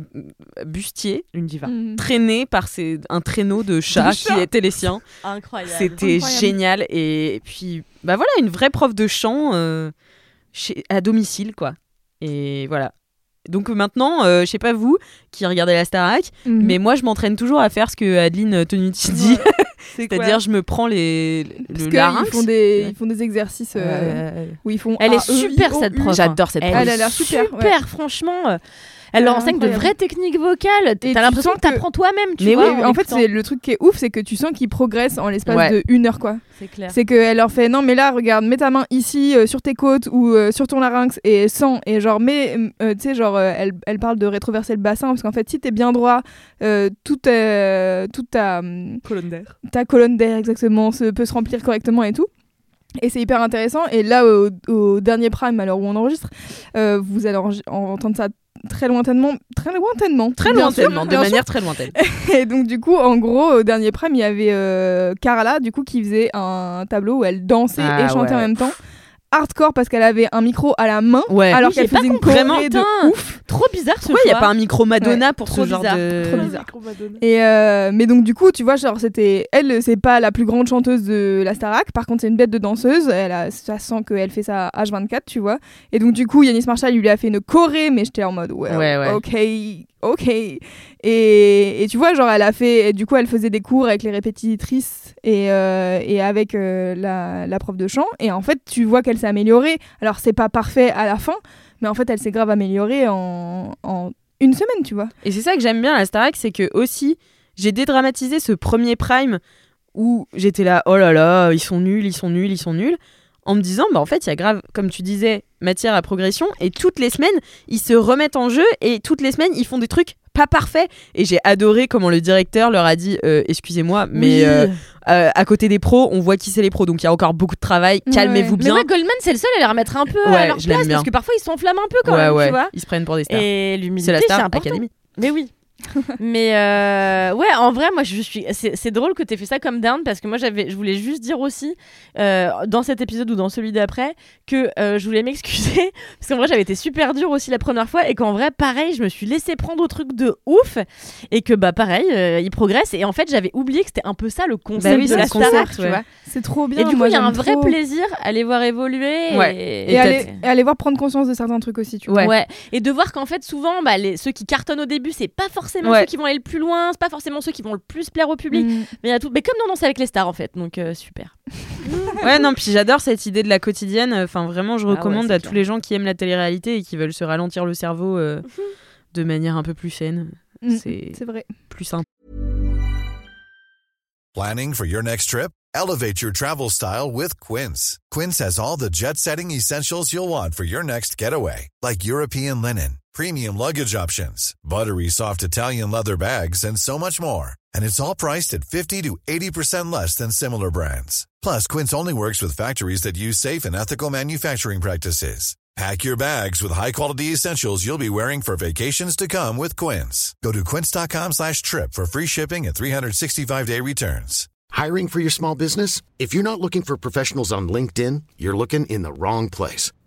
bustier, Une diva. Mm. traîné par ses- un traîneau de chats qui étaient les siens. Incroyable. C'était génial. Et puis, bah voilà, une vraie prof de chant euh, chez, à domicile, quoi. Et voilà. Donc maintenant, euh, je sais pas vous qui regardez la Starac, Mhm. mais moi je m'entraîne toujours à faire ce que Adeline Tonucci dit. *laughs* C'est-à-dire, je me prends les, Parce le larynx. font des, ils font des exercices euh, Ouais. où ils font. Elle A, est E, super O, cette prof. J'adore cette Elle, prof. Elle a l'air super, ouais. franchement. Elle leur enseigne de vraies techniques vocales. T'as tu l'impression sens que t'apprends toi-même, tu Mais vois. Oui, en fait, c'est le truc qui est ouf, c'est que tu sens qu'ils progressent en l'espace Ouais. de une heure, quoi. c'est clair. C'est qu'elle leur fait non, mais là, regarde, mets ta main ici euh, sur tes côtes ou euh, sur ton larynx et sans. Et genre, mets, euh, tu sais, genre, euh, elle, elle parle de rétroverser le bassin parce qu'en fait, si t'es bien droit, euh, toute, euh, toute ta, Colonne d'air. ta colonne d'air exactement se, peut se remplir correctement et tout. Et c'est hyper intéressant. Et là, au, au dernier prime, alors où on enregistre, euh, vous allez entendre ça très lointainement, très lointainement, Très lointainement, de manière très lointaine. *laughs* Et donc du coup, en gros, au dernier prime, il y avait euh, Carla, du coup, qui faisait un tableau où elle dansait Ah et chantait ouais. en même temps. Hardcore parce qu'elle avait un micro à la main, Ouais. alors Oui, qu'elle faisait une choré de ouf. Trop bizarre ce Pourquoi il n'y a pas un micro Madonna Ouais, pour trop ce genre bizarre, de. trop bizarre. Et euh, mais donc du coup, tu vois, genre c'était elle, c'est pas la plus grande chanteuse de la Starac. Par contre, c'est une bête de danseuse. Elle a, ça sent qu'elle fait ça H24, tu vois. Et donc du coup, Yanis Marshall il lui a fait une choré, mais j'étais en mode ouais, Ouais, ouais. ok, ok. Et, et tu vois, genre elle a fait, du coup, elle faisait des cours avec les répétitrices et, euh, et avec euh, la, prof de chant. Et en fait, tu vois qu'elle s'est améliorée. Alors c'est pas parfait à la fin, mais en fait, elle s'est grave améliorée en, en une semaine, tu vois. Et c'est ça que j'aime bien à Starac, c'est que aussi, j'ai dédramatisé ce premier prime où j'étais là, oh là là, ils sont nuls, ils sont nuls, ils sont nuls, en me disant, bah en fait, il y a grave, comme tu disais, matière à progression, et toutes les semaines, ils se remettent en jeu, et toutes les semaines, ils font des trucs pas parfaits. Et j'ai adoré comment le directeur leur a dit, euh, excusez-moi, mais Oui. euh, euh, à côté des pros, on voit qui c'est les pros, donc il y a encore beaucoup de travail, Ouais. calmez-vous Mais bien. ouais, Goldman, c'est le seul à les remettre un peu à leur place parce que parfois ils s'enflamment un peu quand même, tu vois. ils se prennent pour des stars. Et C'est la c'est Star. Mais oui. *laughs* Mais euh, ouais, en vrai, moi, je suis. C'est c'est drôle que tu aies fait ça comme down parce que moi, j'avais, je voulais juste dire aussi euh, dans cet épisode ou dans celui d'après que euh, je voulais *laughs* m'excuser parce qu'en vrai, j'avais été super dure aussi la première fois et qu'en vrai, pareil, je me suis laissé prendre au truc de ouf et que bah pareil, euh, il progresse et en fait, j'avais oublié que c'était un peu ça le concept Bah oui, de la le concept, Starac, tu ouais. vois. C'est trop bien. Et du coup, il y a un vrai trop. plaisir à les voir évoluer. Ouais. Et, Et, Et aller, peut-être- et aller voir prendre conscience de certains trucs aussi, tu vois. Ouais. Ouais. Et de voir qu'en fait, souvent, bah, les, ceux qui cartonnent au début, c'est pas forcément Ouais. ceux qui vont aller le plus loin, c'est pas forcément ceux qui vont le plus plaire au public. Mm. Mais, y a tout... mais comme dans Danse avec les stars, en fait. Donc, euh, super. *laughs* Ouais, non, puis j'adore cette idée de la quotidienne. Enfin, vraiment, je Ah ouais, recommande c'est à clair. tous les gens qui aiment la télé-réalité et qui veulent se ralentir le cerveau euh, *laughs* de manière un peu plus saine. Mm. C'est C'est vrai. plus simple. Planning for your next trip? Elevate your travel style with Quince. Quince has all the jet setting essentials you'll want for your next getaway, like European linen, premium luggage options, buttery soft Italian leather bags, and so much more. And it's all priced at 50 to 80% less than similar brands. Plus, Quince only works with factories that use safe and ethical manufacturing practices. Pack your bags with high-quality essentials you'll be wearing for vacations to come with Quince. Go to quince.com slash trip for free shipping and 365-day returns. Hiring for your small business? If you're not looking for professionals on LinkedIn, you're looking in the wrong place.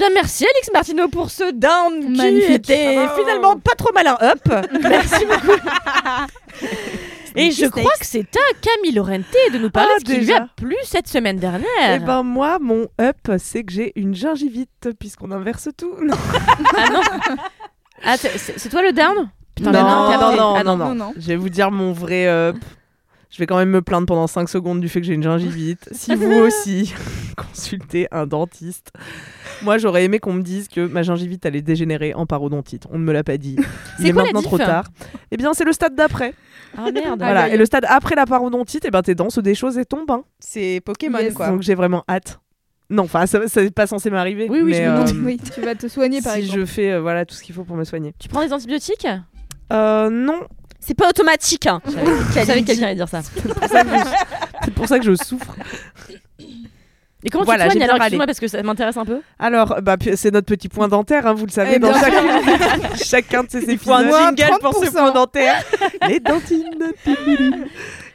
Bien, merci Alex Martineau pour ce down qui Magnifique. était Bravo. finalement pas trop mal un up. Merci beaucoup. Et je crois que c'est à Camille Lorente de nous parler Ah, de ce qui lui a plu cette semaine dernière. Eh ben moi, mon up, c'est que j'ai une gingivite, puisqu'on inverse tout. Non, *laughs* Ah non Ah, c'est- c'est toi le down? Putain, non, mais non, non, Ah non, non, non. Je vais vous dire mon vrai up. Je vais quand même me plaindre pendant 5 secondes du fait que j'ai une gingivite. *laughs* Si vous aussi, *laughs* consultez un dentiste. Moi, j'aurais aimé qu'on me dise que ma gingivite allait dégénérer en parodontite. On ne me l'a pas dit. *laughs* Il C'est est quoi la maintenant diff trop tard. Eh bien, c'est le stade d'après. Ah merde. Voilà. Et le stade après la parodontite, eh ben, tes dents se déchaussent et tombent. hein. C'est Pokémon, Yes. quoi. Donc j'ai vraiment hâte. Non, enfin, ça, ça n'est pas censé m'arriver. Oui, oui, mais, je me euh, Oui, tu vas te soigner par si exemple. je fais euh, voilà tout ce qu'il faut pour me soigner. Tu prends des antibiotiques? Euh, non, C'est pas automatique, hein. Je savais que quelqu'un allait dire ça. c'est pour ça que je, souffre. Et comment Voilà, tu j'ai soignes alors? excuse-moi parce que ça m'intéresse un peu. Alors, bah, c'est notre petit point dentaire, hein, vous le savez, dans chacun, *laughs* chacun de ces Il faut un épisodes. jingle pour ce 30%. point dentaire. Les dentines.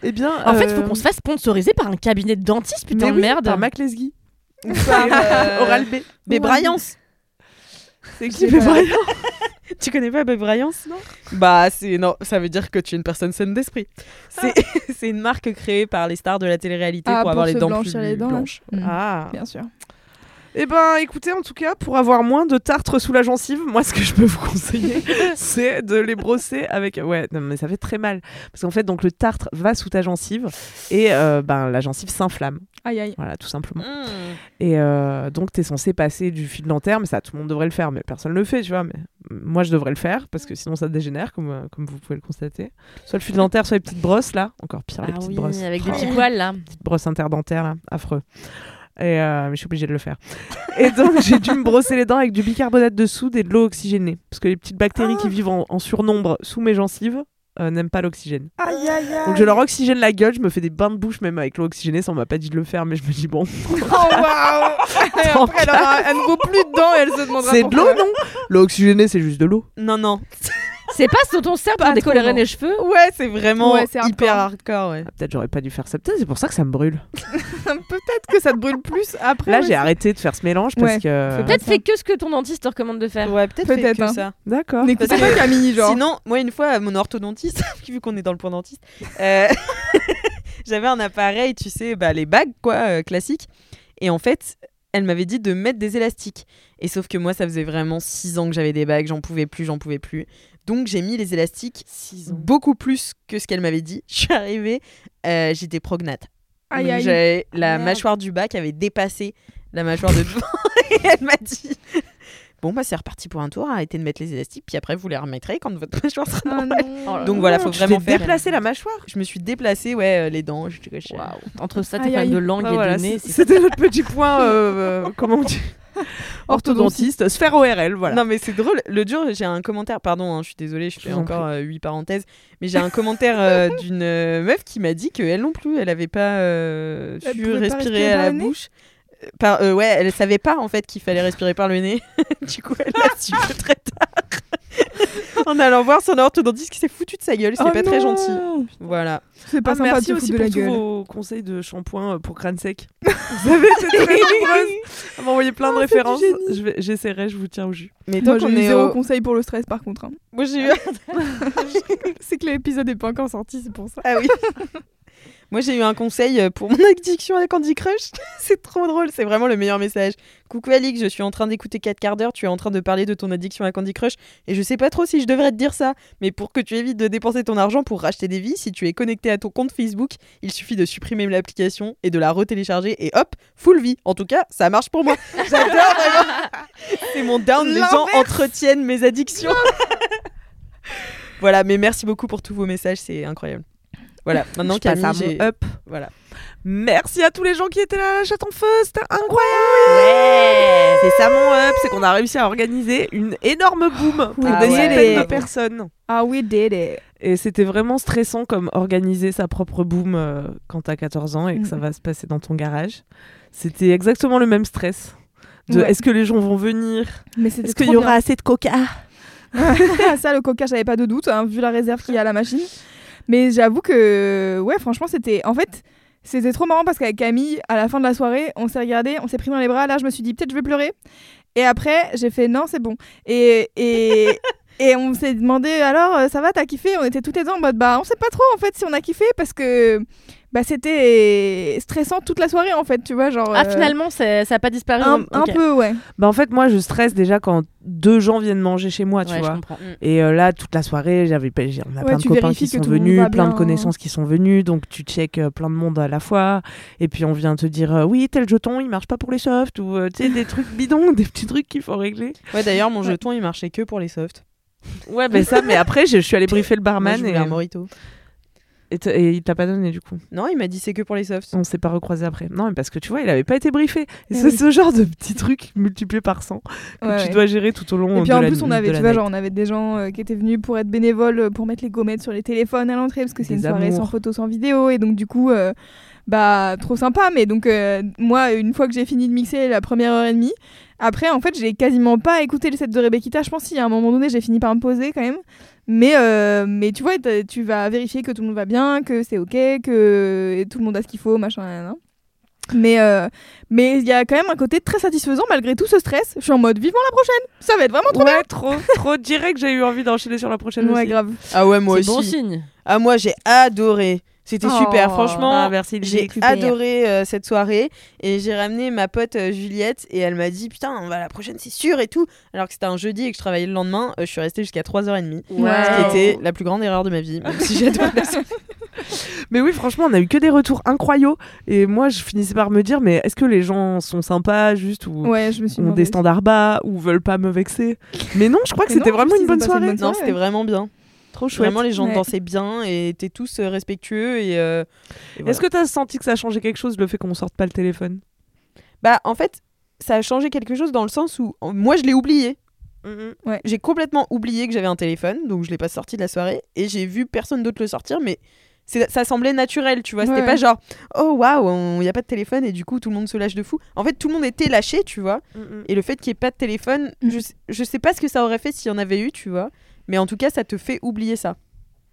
eh bien, En fait, euh, faut qu'on se fasse sponsoriser par un cabinet de dentiste, putain mais de oui, merde. Par Mac Lesguy. Par, *laughs* euh, Oral B. Mais Bryance. C'est qui Brian *laughs* Tu connais pas Babe Bryance non? Bah c'est non, ça veut dire que tu es une personne saine d'esprit. C'est *laughs* c'est une marque créée par les stars de la télé-réalité Ah, pour avoir les dents plus les dents, là. blanches. Mm. Ah. Bien sûr. Eh ben, écoutez, en tout cas, pour avoir moins de tartre sous la gencive, moi, ce que je peux vous conseiller, *laughs* c'est de les brosser avec. Ouais, non, mais ça fait très mal. Parce qu'en fait, donc, le tartre va sous ta gencive et euh, ben, la gencive s'inflamme. Aïe aïe. Voilà, tout simplement. Mm. Et euh, donc, tu es censé passer du fil dentaire, mais ça, tout le monde devrait le faire, mais personne ne le fait, tu vois. Mais moi, je devrais le faire parce que sinon, ça dégénère, comme, euh, comme vous pouvez le constater. Soit le fil dentaire, soit les petites brosses, là. Encore pire, les Ah petites oui, brosses. avec des Oh petits poils là. petite brosse interdentaire là, affreux. Et euh, mais je suis obligée de le faire. *laughs* Et donc j'ai dû me brosser les dents avec du bicarbonate de soude et de l'eau oxygénée. Parce que les petites bactéries qui vivent en, en surnombre sous mes gencives euh, n'aiment pas l'oxygène. Aïe aïe aïe. Donc je leur oxygène la gueule, je me fais des bains de bouche même avec l'eau oxygénée, ça on m'a pas dit de le faire, mais je me dis bon, *laughs* Oh waouh. *laughs* Et après, elle, aura- elle ne vaut plus dedans et elle se demandera c'est de l'eau non? L'eau oxygénée c'est juste de l'eau. Non non. C'est pas ce dont on sert pour Pas décolorer les cheveux Ouais, c'est vraiment Ouais, hyper hardcore, ouais. Ah, Peut-être j'aurais pas dû faire ça. Peut-être c'est pour ça que ça me brûle. *laughs* Peut-être que ça te brûle plus après. Là j'ai arrêté de faire ce mélange parce Ouais, que. Peut-être fais que ce que ton dentiste te recommande de faire. Ouais, peut-être Peut-être, hein. ça. D'accord. N'écoutez Parce pas Camille, genre. Sinon, moi une fois, mon orthodontiste, *laughs* vu qu'on est dans le point dentiste, euh, *laughs* j'avais un appareil, tu sais, bah, les bagues quoi, euh, classiques. Et en fait, elle m'avait dit de mettre des élastiques. Et sauf que moi, ça faisait vraiment 6 ans que j'avais des bagues, j'en pouvais plus, j'en pouvais plus. Donc j'ai mis les élastiques beaucoup plus que ce qu'elle m'avait dit. *laughs* Je suis arrivée, euh, j'étais prognate. Aïe aïe. j'avais- la Merde. mâchoire du bas qui avait dépassé la mâchoire de devant. *laughs* et elle m'a dit Bon, bah, c'est reparti pour un tour, arrêtez de mettre les élastiques, puis après, vous les remettrez quand votre *laughs* mâchoire sera Oh normale. non. Donc voilà, faut Tu vraiment faire. déplacer la mâchoire? Je me suis déplacée, ouais, euh, les dents. Je. Entre ça, Aïe, tes problèmes aïe. de langue Ah, et voilà, de nez. c'est- c'est- C'était notre petit point, euh, euh, comment on dit? *laughs* Orthodontiste, sphère ORL, voilà. Non mais c'est drôle. Le jour, j'ai un commentaire. Pardon, hein, je suis désolée, je fais encore euh, huit parenthèses. Mais j'ai un commentaire euh, *laughs* d'une euh, meuf qui m'a dit qu'elle non plus, elle avait pas euh, su respirer à la bouche. Par, euh, ouais, elle savait pas en fait qu'il fallait respirer par le nez. *laughs* du coup, elle l'a su très tard. en allant voir son orthodontiste qui s'est foutu de sa gueule. C'était Oh pas très non. gentil. Voilà. C'est pas Ah, sympa merci aussi de pour tous gueule. vos conseils de shampoing euh, pour crâne sec. *laughs* Vous avez été très nombreuses à m'envoyer plein de c'est du références. Je J'essaierai, je vous tiens au jus. Mais tant j'ai eu est zéro au- conseil pour le stress par contre. hein. Moi j'ai eu. *laughs* c'est que l'épisode est pas encore sorti, c'est pour ça. Ah oui. Moi, j'ai eu un conseil euh, pour *laughs* mon addiction à Candy Crush. *laughs* c'est trop drôle, c'est vraiment le meilleur message. Coucou Alix, je suis en train d'écouter 4 quarts d'heure, tu es en train de parler de ton addiction à Candy Crush et je sais pas trop si je devrais te dire ça, mais pour que tu évites de dépenser ton argent pour racheter des vies, si tu es connecté à ton compte Facebook, il suffit de supprimer l'application et de la retélécharger et hop, full vie. En tout cas, ça marche pour moi. *laughs* J'adore vraiment. C'est mon down, les gens entretiennent mes addictions. voilà, mais merci beaucoup pour tous vos messages, c'est incroyable. Voilà, *laughs* maintenant je passe à mon up. Voilà. Merci à tous les gens qui étaient là à la chatte en feu, c'était incroyable. C'est ça mon up, c'est qu'on a réussi à organiser une énorme boom *gasps* pour Ah des ouais. centaines de personnes. Ah we did it. Et c'était vraiment stressant comme organiser sa propre boom euh, quand t'as 14 ans et que ça Mhm. va se passer dans ton garage. C'était exactement le même stress. De Ouais. est-ce que les gens vont venir? Est-ce qu'il y aura bien. assez de coca? *laughs* Ça, le coca, j'avais pas de doute, hein, vu la réserve qu'il y a à la machine. Mais j'avoue que, ouais, franchement, c'était. En fait, c'était trop marrant parce qu'avec Camille, à la fin de la soirée, on s'est regardé, on s'est pris dans les bras. Là, je me suis dit, peut-être je vais pleurer. Et après, j'ai fait, non, c'est bon. Et. et... *laughs* Et on s'est demandé alors euh, ça va t'as kiffé? On était toutes les deux en mode bah on sait pas trop en fait si on a kiffé parce que bah c'était stressant toute la soirée en fait tu vois genre Ah, euh, finalement, ça a pas disparu. un, peu ouais Bah en fait moi je stresse déjà quand deux gens viennent manger chez moi, tu Ouais, je vois. comprends. Mm. Et euh, là toute la soirée, j'avais on a Ouais, plein de copains qui sont venus, plein de connaissances qui sont venus, donc tu check euh, plein de monde à la fois et puis on vient te dire euh, oui, tel jeton, il marche pas pour les softs ou euh, tu sais des trucs bidons, *laughs* des petits trucs qu'il faut régler. Ouais, d'ailleurs, mon jeton, il marchait que pour les softs. Ouais, mais ça mais après je, je suis allée briefer le Moi, barman je et, un morito. Et, il t'a pas donné du coup? Non, il m'a dit c'est que pour les softs. On s'est pas recroisé après. Non, mais parce que tu vois, il avait pas été briefé. Eh c'est ce genre de petits trucs multipliés par 100 que Ouais, tu ouais. dois gérer tout au long Et puis de en la plus, on avait, tu vois, genre, on avait des gens euh, qui étaient venus pour être bénévoles, euh, pour mettre les gommettes sur les téléphones à l'entrée, parce que c'est une soirée sans photo, sans vidéo. Et donc, du coup, euh, bah, trop sympa. Mais donc, euh, moi, une fois que j'ai fini de mixer la première heure et demie, après, en fait, j'ai quasiment pas écouté le set de Rebecca. Je pense qu'à un moment donné, j'ai fini par me poser quand même. Mais, euh, mais tu vois, tu vas vérifier que tout le monde va bien, que c'est ok, que tout le monde a ce qu'il faut, machin, nan, nan. Mais euh, mais il y a quand même un côté très satisfaisant malgré tout ce stress. Je suis en mode vivant la prochaine. Ça va être vraiment trop Ouais, trop, trop direct, j'ai eu envie d'enchaîner sur la prochaine bien. *laughs* Ouais, aussi. grave. Ah ouais, moi C'est aussi. bon signe. Ah, moi, j'ai adoré. C'était Oh. super, franchement. Ah, merci, J'ai adoré euh, cette soirée et j'ai ramené ma pote euh, Juliette et elle m'a dit putain on va à la prochaine c'est sûr et tout alors que c'était un jeudi et que je travaillais le lendemain euh, je suis restée jusqu'à 3h30 Ouais. ce qui était la plus grande erreur de ma vie même si j'adore la soirée. *laughs* Mais oui, franchement, on a eu que des retours incroyables. Et moi, je finissais par me dire, mais est-ce que les gens sont sympas juste ou Ouais, je me suis ont des standards bas ou veulent pas me vexer? Mais non, je crois que c'était vraiment une bonne une soirée. bonne non soirée. c'était vraiment bien Trop chouette. vraiment les gens Ouais. dansaient bien et étaient tous euh, respectueux et, euh, et voilà. Est-ce que tu as senti que ça a changé quelque chose le fait qu'on sorte pas le téléphone? Bah en fait ça a changé quelque chose dans le sens où moi je l'ai oublié j'ai complètement oublié que j'avais un téléphone, donc je l'ai pas sorti de la soirée, et j'ai vu personne d'autre le sortir, mais c'est- ça semblait naturel, tu vois. C'était Ouais, pas ouais. genre, oh waouh, il n'y a pas de téléphone, et du coup tout le monde se lâche de fou. En fait, tout le monde était lâché, tu vois, et le fait qu'il n'y ait pas de téléphone, Mm. je, je sais pas ce que ça aurait fait s'il y en avait eu, tu vois, mais en tout cas, ça te fait oublier ça.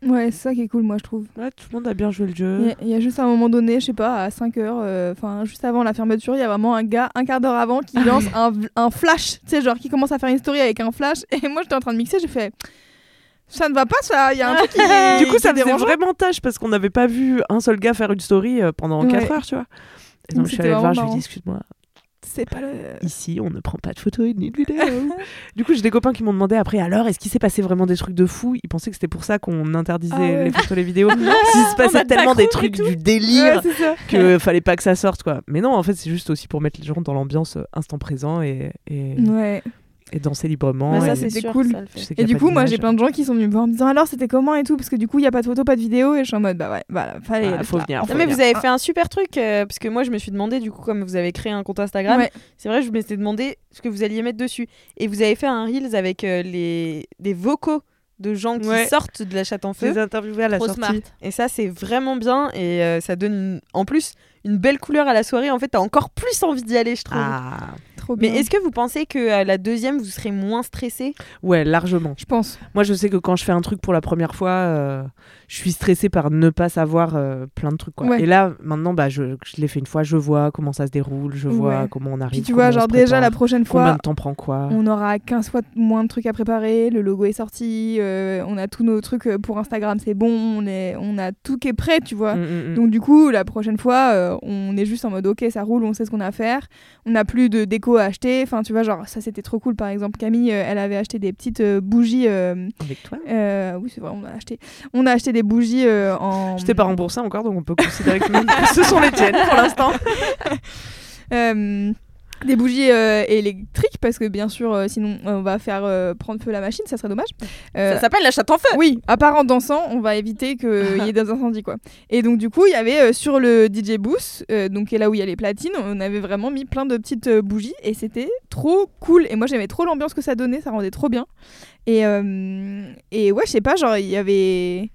Ouais, c'est ça qui est cool, moi, je trouve. Ouais, tout le monde a bien joué le jeu. il y, a juste un moment donné, je sais pas, à 5 heures, euh, enfin, juste avant la fermeture, il y a vraiment un gars, un quart d'heure avant, qui lance un, un flash, tu sais, genre, qui commence à faire une story avec un flash. Et moi, j'étais en train de mixer, j'ai fait. Ça ne va pas, ça. Il y a un truc qui. *laughs* Du coup, ça faisait vraiment tâche parce qu'on n'avait pas vu un seul gars faire une story euh, pendant Ouais. 4 heures, tu vois. Et donc, Donc, je suis allée voir, je lui ai dit excuse-moi, C'est pas le. ici on ne prend pas de photos ni de vidéos. *laughs* du coup, j'ai des copains qui m'ont demandé après alors est-ce qu'il s'est passé vraiment des trucs de fou? Ils pensaient que c'était pour ça qu'on interdisait Ah ouais. les photos, les vidéos. *laughs* S'il se passait tellement des trucs du délire Ouais, que fallait pas que ça sorte quoi. Mais non, en fait, c'est juste aussi pour mettre les gens dans l'ambiance euh, instant présent et, et, Ouais. Et danser librement. Mais ça, c'était cool. ça Et du coup, moi, j'ai plein de gens qui sont venus me voir en me disant alors c'était comment et tout, parce que du coup, il y a pas de photo, pas de vidéo, et je suis en mode bah ouais, voilà, fallait. Ah, faut venir, En faut Non, mais venir. vous avez fait un super truc, euh, parce que moi je me suis demandé, du coup, comme vous avez créé un compte Instagram, Ouais. c'est vrai, je me suis demandé ce que vous alliez mettre dessus. Et vous avez fait un Reels avec euh, les... des vocaux de gens qui Ouais. sortent de la chatte en les feu. ai interviewés à la Trop sortie. smart. Et ça, c'est vraiment bien. Et euh, ça donne une- en plus une belle couleur à la soirée. En fait, t'as encore plus envie d'y aller, je trouve. Ah, Trop Mais est-ce que vous pensez que à la deuxième, vous serez moins stressé ouais, largement. Je pense. Moi, je sais que quand je fais un truc pour la première fois, euh, je suis stressée par ne pas savoir euh, plein de trucs. Quoi. Ouais. Et là, maintenant, bah, je, je l'ai fait une fois, je vois comment ça se déroule, je vois Ouais. comment on arrive. Puis tu vois, genre déjà la prochaine Combien fois, de temps prend quoi on aura 15 fois moins de trucs à préparer, le logo est sorti, euh, on a tous nos trucs euh, pour Instagram, c'est bon, on, est, on a tout qui est prêt, tu vois. Mm, mm, mm. Donc du coup, la prochaine fois, euh, on est juste en mode ok, ça roule, on sait ce qu'on a à faire. On n'a plus de déco à acheter. Enfin, tu vois, genre ça c'était trop cool. Par exemple, Camille, euh, elle avait acheté des petites euh, bougies. euh, Avec toi oui, c'est vrai, on a acheté. On a acheté des bougies en. Je t'ai pas remboursé encore, donc on peut considérer que *laughs* ce sont les tiennes pour l'instant. *laughs* Euh, des bougies euh, électriques parce que bien sûr euh, sinon on va faire euh, prendre feu la machine ça serait dommage. Euh, Ça s'appelle la chatte en feu. oui à part en dansant on va éviter qu'il *laughs* y ait des incendies quoi. Et donc du coup il y avait euh, sur le DJ booth euh, donc et là où il y a les platines on avait vraiment mis plein de petites euh, bougies et c'était trop cool. Et moi j'aimais trop l'ambiance que ça donnait ça rendait trop bien. Et euh, et ouais je sais pas genre il y avait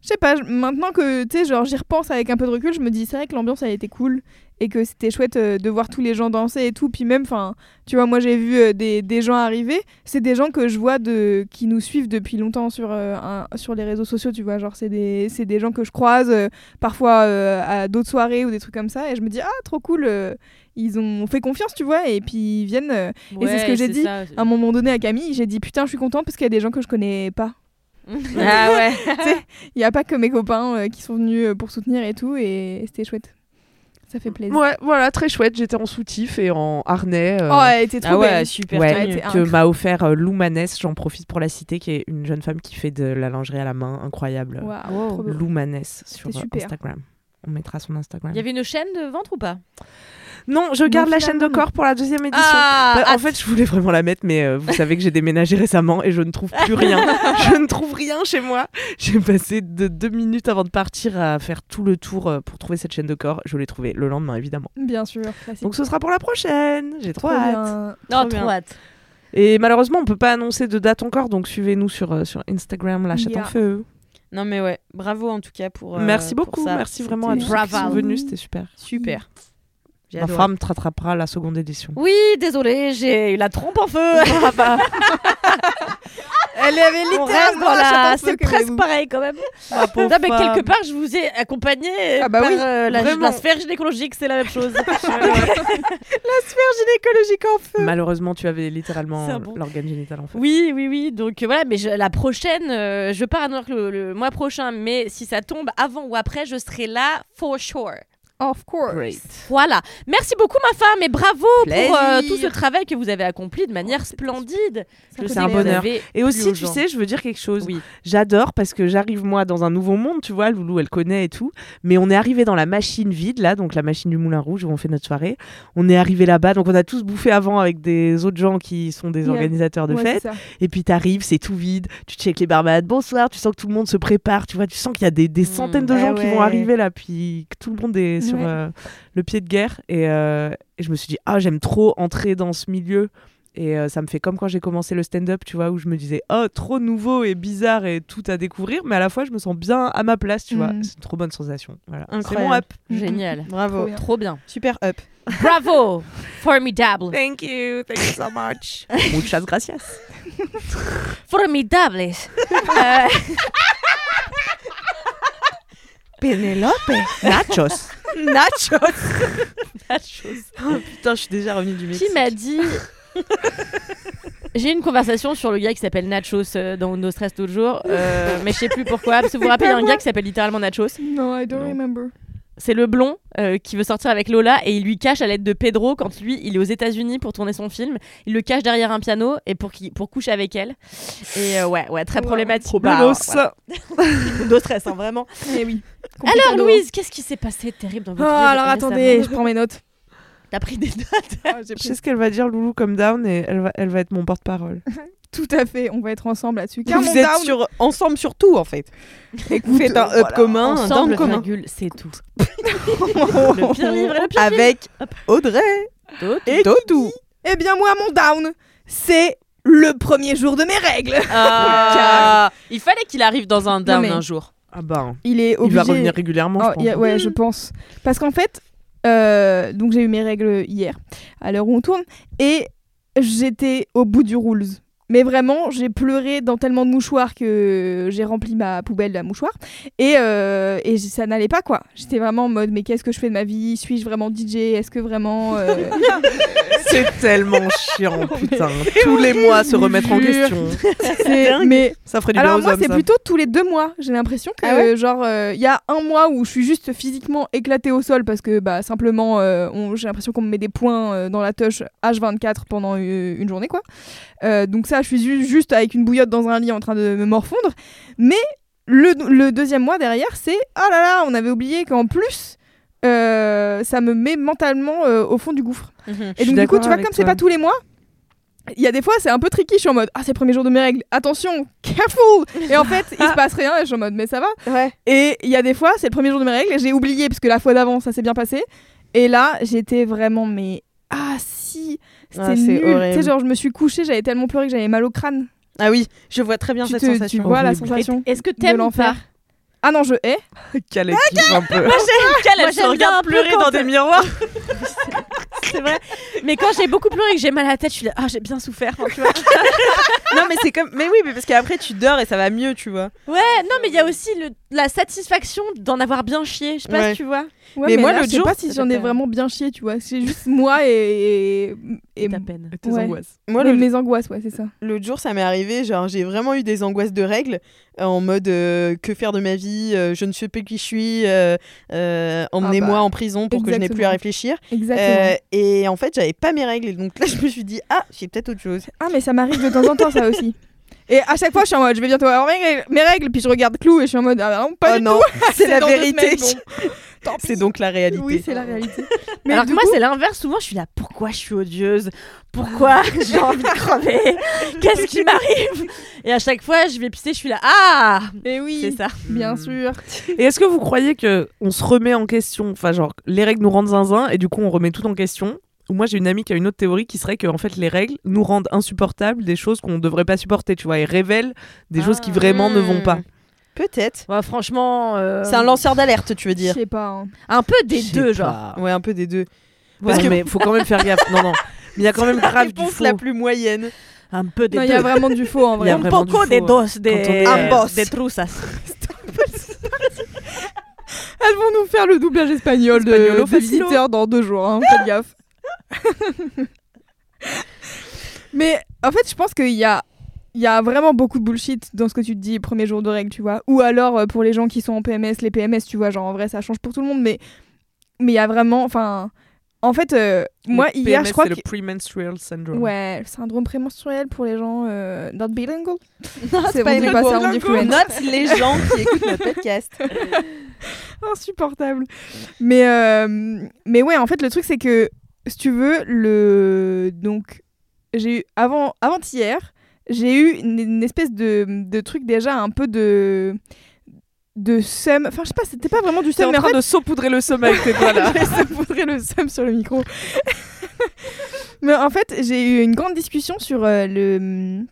je sais pas, maintenant que tu sais, genre j'y repense avec un peu de recul, je me dis c'est vrai que l'ambiance elle était cool et que c'était chouette euh, de voir tous les gens danser et tout. Puis même, enfin, tu vois, moi j'ai vu euh, des, des gens arriver, c'est des gens que je vois de, qui nous suivent depuis longtemps sur, euh, un- sur les réseaux sociaux, tu vois. Genre, c'est des, c'est des gens que je croise euh, parfois euh, à d'autres soirées ou des trucs comme ça et je me dis ah, trop cool, euh, ils ont fait confiance, tu vois, et puis ils viennent. euh, et c'est ce que j'ai dit ça. à un moment donné à Camille, j'ai dit putain, je suis contente parce qu'il y a des gens que je connais pas. Ah ouais. *laughs* Il n'y a pas que mes copains euh, qui sont venus euh, pour soutenir et tout, et c'était chouette. Ça fait plaisir. Ouais, voilà, très chouette. J'étais en soutif et en harnais. euh, Oh, elle était trop Ah ouais, belle. super ouais, que m'a offert euh, Lou Manès, j'en profite pour la citer, qui est une jeune femme qui fait de la lingerie à la main, incroyable. Waouh, trop beau. Lou Manès sur euh, super. Instagram. On mettra son Instagram. Il y avait une chaîne de ventre ou pas? Non, je garde la chaîne de corps pour la deuxième édition. Ah, Bah, en fait, je voulais vraiment la mettre, mais euh, vous savez que j'ai déménagé *laughs* récemment et je ne trouve plus rien. *laughs* je ne trouve rien chez moi. J'ai passé de deux minutes avant de partir à faire tout le tour euh, pour trouver cette chaîne de corps. Je l'ai trouvée le lendemain, évidemment. Bien sûr, classique. Donc ce sera pour la prochaine. J'ai trop, Trop hâte. bien. Non, Trop hâte. Et malheureusement, on peut pas annoncer de date encore, donc suivez-nous sur, euh, sur Instagram, la chatte Yeah. en feu. Non mais ouais, bravo en tout cas pour. euh, Merci pour beaucoup, ça. merci vraiment à C'était tous ceux qui sont Bravo. venus, c'était super. Super. Ma adoré. femme te rattrapera la seconde édition. Oui, désolé, j'ai eu la trompe en feu. *laughs* *laughs* Elle avait On reste littéralement dans la la... feu, C'est que presque pareil quand même. Non, mais quelque part, je vous ai accompagné Ah bah par oui, euh, la, la sphère gynécologique, c'est la même chose. *laughs* gynécologique en feu. Malheureusement, tu avais littéralement bon. l'organe génital en fait. oui, oui, oui. Donc euh, voilà, mais je- la prochaine, euh, je pars à New York le, le mois prochain, mais si ça tombe avant ou après, je serai là for sure. Of course. Voilà. Merci beaucoup, ma femme, et bravo pour euh, tout ce travail que vous avez accompli de manière splendide. Fait sais que un bonheur. Et aussi, tu gens. sais, je veux dire quelque chose. Oui. J'adore parce que j'arrive moi dans un nouveau monde, tu vois, Loulou elle connaît et tout, mais on est arrivé dans la machine vide là, donc la machine du Moulin Rouge où on fait notre soirée. On est arrivé là-bas, donc on a tous bouffé avant avec des autres gens qui sont des Yeah. organisateurs de Ouais, fêtes. c'est. Et puis t'arrives, c'est tout vide, tu checkes les barmads, bonsoir, tu sens que tout le monde se prépare, tu vois, tu sens qu'il y a des, des centaines de Ah gens qui vont arriver là, puis que tout le monde est sur Ouais. euh, le pied de guerre. Et, euh, et je me suis dit, ah, j'aime trop entrer dans ce milieu. Et euh, ça me fait comme quand j'ai commencé le stand-up, tu vois, où je me disais, oh, trop nouveau et bizarre et tout à découvrir, mais à la fois, je me sens bien à ma place, tu vois. Mm. C'est une trop bonne sensation. Voilà. C'est mon up. Génial. *laughs* Bravo. Trop bien. Trop bien. Super up. Bravo. *laughs* Formidable. Thank you, thank you so much. *laughs* Muchas gracias. Formidable. Euh, Pénélope. Nachos. *laughs* *laughs* Nachos. Oh, putain, je suis déjà revenue du Mexique. qui m'a dit *laughs* J'ai eu une conversation sur le gars qui s'appelle Nachos euh, dans No Stress l'autre jour, euh, mais je sais plus pourquoi. Parce que vous vous rappelez, un gars qui s'appelle littéralement Nachos. No, I don't Non. remember. C'est le blond euh, qui veut sortir avec Lola et il lui cache à l'aide de Pedro quand lui il est aux États-Unis pour tourner son film. Il le cache derrière un piano et pour, qu'il pour coucher avec elle. Et euh, ouais, ouais, très problématique. Bah, Problémos. voilà. *laughs* Stress, hein, vraiment. Eh oui. Alors. Louise, qu'est-ce qui s'est passé de terrible dans Oh, votre vie alors attendez, je prends mes notes. T'as pris des notes Je sais ce qu'elle va dire, Loulou, comme down, et elle va, elle va être mon porte-parole. *laughs* Tout à fait, on va être ensemble là-dessus. Car Vous êtes down, sur, ensemble sur tout en fait. Vous faites un up voilà. commun, un Ensemble, down commun. virgule, c'est tout. *laughs* le pire livre et le pire Avec Audrey et Totou. Eh bien moi, mon down, c'est le premier jour de mes règles. Ah, *laughs* il fallait qu'il arrive dans un down mais- un jour. Ah bah, Il est il obligé. va revenir régulièrement, Oh, je pense. y a- ouais, je pense. Parce qu'en fait, euh, donc j'ai eu mes règles hier, à l'heure où on tourne, et j'étais au bout du rules. Mais vraiment, j'ai pleuré dans tellement de mouchoirs que j'ai rempli ma poubelle à mouchoirs. Et, euh, et ça n'allait pas, quoi. J'étais vraiment en mode, mais qu'est-ce que je fais de ma vie? Suis-je vraiment DJ Est-ce que vraiment... euh, *laughs* C'est tellement chiant, *laughs* putain. Tous les mois se remettre en question. c'est- *laughs* mais Ça ferait du bien Alors aux moi c'est plutôt tous les deux mois. J'ai l'impression que Ah ouais? genre il y a un mois où je suis juste physiquement éclatée au sol parce que bah simplement euh, on- j'ai l'impression qu'on me met des points euh, dans la touche H24 pendant euh, une journée quoi. Euh, donc ça je suis ju- juste avec une bouillotte dans un lit en train de me morfondre. Mais le, le deuxième mois derrière c'est ah là là on avait oublié qu'en plus euh, ça me met mentalement euh, au fond du gouffre. Mhm. Et donc du coup, tu vois, comme c'est pas tous les mois, il y a des fois, c'est un peu tricky. Je suis en mode, ah, c'est le premier jour de mes règles. Attention, careful. Et en fait, il se passe rien. Et je suis en mode, mais ça va. Ouais. Et il y a des fois, c'est le premier jour de mes règles. et J'ai oublié parce que la fois d'avant, ça s'est bien passé. Et là, j'étais vraiment, mais ah c'était Ah, c'est nul. Tu sais, genre, je me suis couchée, j'avais tellement pleuré que j'avais mal au crâne. Ah oui, je vois très bien tu, cette te- tu sensation. vois la sensation Est-ce que de t'aimes l'enfer. Ah non, je hais. *laughs* Quelle équipe un peu. Moi, j'aime bien regarde pleurer dans des miroirs. *laughs* *laughs* C'est vrai. Mais quand j'ai beaucoup pleuré et que j'ai mal à la tête, je suis là, ah, j'ai bien souffert. Enfin, tu vois. *laughs* non mais c'est comme mais oui mais parce qu'après tu dors et ça va mieux tu vois. Ouais, non, mais il y a aussi le- la satisfaction d'en avoir bien chié. Je sais pas Ouais. si tu vois. Ouais, Mais mais, moi, là, l'autre je sais jour, pas si ça j'en ai vraiment bien chié, tu vois. C'est juste moi et. et, et ta peine. Tes Ouais. angoisses. Moi mes, le- mes angoisses, ouais, c'est ça. l'autre jour ça m'est arrivé genre j'ai vraiment eu des angoisses de règles en mode euh, que faire de ma vie euh, je ne sais plus qui je suis euh, euh, emmenez-moi bah, en prison pour que je n'ai plus à réfléchir Exactement. Et en fait j'avais pas mes règles et donc là *laughs* je me suis dit ah j'ai peut-être autre chose. Ah, mais ça m'arrive de temps en temps, ça aussi. *laughs* Et à chaque fois, je suis en mode, je vais bientôt avoir mes règles, mes règles, puis je regarde Clou et je suis en mode, ah non, pas oh du non *laughs* c'est la vérité. semaines, c'est pis. donc la réalité. Oui, c'est la réalité. *laughs* Mais Alors que moi, coup- c'est l'inverse. Souvent, je suis là, pourquoi je suis odieuse? Pourquoi *laughs* j'ai envie de crever? Qu'est-ce qui m'arrive? Et à chaque fois, je vais pisser, je suis là, ah Et oui, C'est ça. bien Hmm. sûr. Et est-ce que vous croyez que on se remet en question? Enfin, genre, les règles nous rendent zinzin et du coup, on remet tout en question Ou moi, j'ai une amie qui a une autre théorie qui serait que en fait, les règles nous rendent insupportables des choses qu'on ne devrait pas supporter, tu vois, et révèlent des choses qui vraiment ne vont pas. Peut-être. Ouais, Franchement, euh, C'est un lanceur d'alerte tu veux Je dire. sais pas. hein. un peu des Je sais deux, pas. genre. Ouais un peu des deux. Parce Parce que- mais faut quand même faire gaffe. Non, non. Mais il y a quand même La grave du faux. la plus moyenne. Un peu des Non, il y a vraiment du faux en Il y a vrai. vraiment un poco du des faux, dos, Quand on est- Ambos. des trusas. *laughs* Elles vont nous faire le doublage espagnol de, Espagnolo des facilo. visiteurs dans deux jours. Hein. Faites gaffe. *laughs* Mais en fait, je pense qu'il y a, il y a vraiment beaucoup de bullshit dans ce que tu te dis premier jour de règle, tu vois. Ou alors euh, pour les gens qui sont en PMS, les PMS, tu vois, genre en vrai, ça change pour tout le monde. Mais mais il y a vraiment, enfin, en fait, euh, moi hier, je crois c'est que le premenstrual syndrome. Ouais, le syndrome prémenstruel pour les gens euh, not bilingual. *laughs* Non, C'est pas pas ça, on dit. Note les gens qui *laughs* écoutent notre podcast. insupportable. Mais, euh, mais ouais, en fait, le truc, c'est que, si tu veux, le. Donc, j'ai eu. Avant, avant-hier, j'ai eu une, une espèce de, de truc déjà un peu de. de seum. Enfin, je sais pas, c'était pas vraiment du T'es seum, mais en train fait. de saupoudrer le sommeil, t'es quoi là *laughs* Je saupoudrais le seum sur le micro. *laughs* mais en fait, j'ai eu une grande discussion sur, euh, le,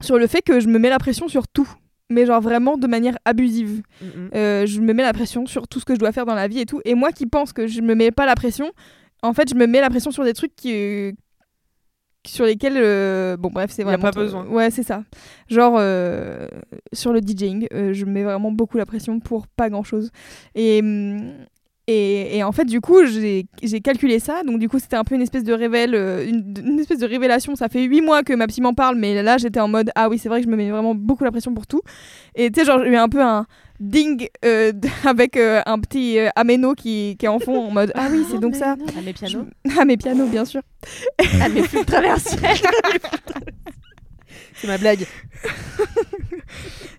sur le fait que je me mets la pression sur tout. Mais genre vraiment de manière abusive. Mhm. Euh, je me mets la pression sur tout ce que je dois faire dans la vie et tout. Et moi qui pense que je me mets pas la pression, en fait, je me mets la pression sur des trucs qui, euh, sur lesquels. euh, bon, bref, c'est Y a vraiment. pas besoin. Ouais, c'est ça. Genre, euh, sur le DJing, euh, je mets vraiment beaucoup la pression pour pas grand chose. Et. hum, et, et en fait, du coup, j'ai calculé ça. Donc, du coup, c'était un peu une espèce de révèle, euh, une, une espèce de révélation. Ça fait huit mois que ma psy m'en parle, mais là, j'étais en mode ah oui, c'est vrai que je me mets vraiment beaucoup la pression pour tout. Et tu sais, genre, j'ai eu un peu un ding euh, *laughs* avec euh, un petit euh, améno qui, qui est en fond en mode ah oui, c'est donc ça. À mes pianos. Ah, mes pianos, bien sûr. À *laughs* mes flûtes traversières. C'est ma blague.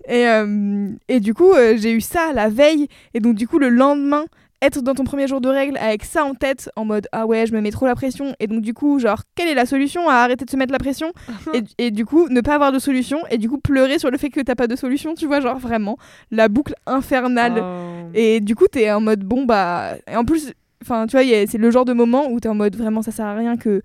Et, euh, et du coup, euh, j'ai eu ça la veille. Et donc, du coup, le lendemain, être dans ton premier jour de règle avec ça en tête, en mode ah ouais, je me mets trop la pression. Et donc, du coup, genre, quelle est la solution à arrêter de se mettre la pression? *laughs* Et, et du coup, ne pas avoir de solution. Et du coup, pleurer sur le fait que t'as pas de solution, tu vois, genre vraiment, la boucle infernale. Oh. Et du coup, t'es en mode bon, bah. Et en plus, enfin, tu vois, c'est le genre de moment où t'es en mode vraiment, ça sert à rien que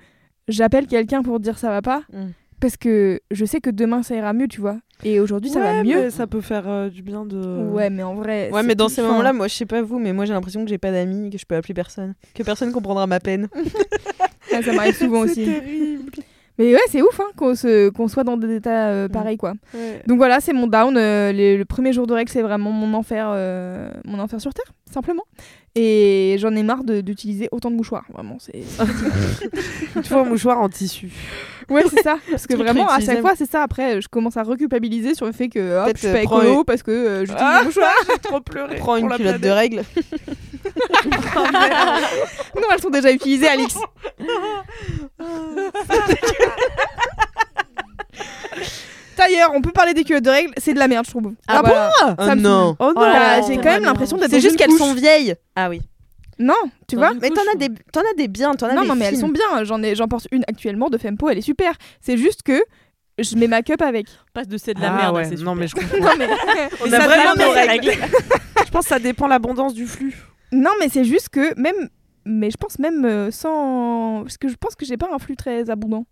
j'appelle quelqu'un pour dire ça va pas. Mm. Parce que je sais que demain ça ira mieux, tu vois. Et aujourd'hui ça va mieux. mais Ça peut faire euh, du bien de. Ouais, mais en vrai. Ouais, mais dans ces moments-là, moi, je sais pas vous, mais moi, j'ai l'impression que j'ai pas d'amis, que je peux appeler personne, que personne comprendra ma peine. ouais, *laughs* ça m'arrive souvent *laughs* C'est aussi. terrible. Mais ouais, c'est ouf hein, qu'on se... soit dans des états euh, pareils, quoi. Ouais. Donc voilà, c'est mon down. euh, les- le premier jour de règle, c'est vraiment mon enfer, mon enfer sur Terre, simplement. Et j'en ai marre de- d'utiliser autant de mouchoirs. Vraiment, c'est. *laughs* Il te faut un mouchoir en tissu. Ouais, c'est ça. Parce que vraiment, à chaque fois, c'est ça. Après, je commence à reculpabiliser sur le fait que hop, Peut-être, je suis pas euh, prends écolo une- parce que euh, j'utilise Ah, des mouchoirs. J'ai trop pleuré. Prends une culotte de règles. *laughs* non, elles sont déjà utilisées, Alix. *laughs* D'ailleurs, on peut parler des culottes de règles, c'est de la merde, je trouve. Ah Voilà. Oh Ça me non. Oh non Voilà, Oh, j'ai c'est quand même l'impression d'être C'est dans juste une qu'elles couche. sont vieilles. Ah oui. Non, tu vois Mais t'en as des, t'en as des biens, t'en as Non, des non, mais elles fines. sont bien. J'en ai, j'en porte une actuellement de Fempo, elle est super. C'est juste que je mets ma cup avec. Passe de c'est de la Ah merde, ouais, c'est non super. mais je *laughs* comprends. Non, mais, *laughs* On a vraiment nos des règles. règles. *laughs* je pense que ça dépend l'abondance du flux. non, mais c'est juste que même, mais je pense même euh, sans, parce que je pense que j'ai pas un flux très abondant.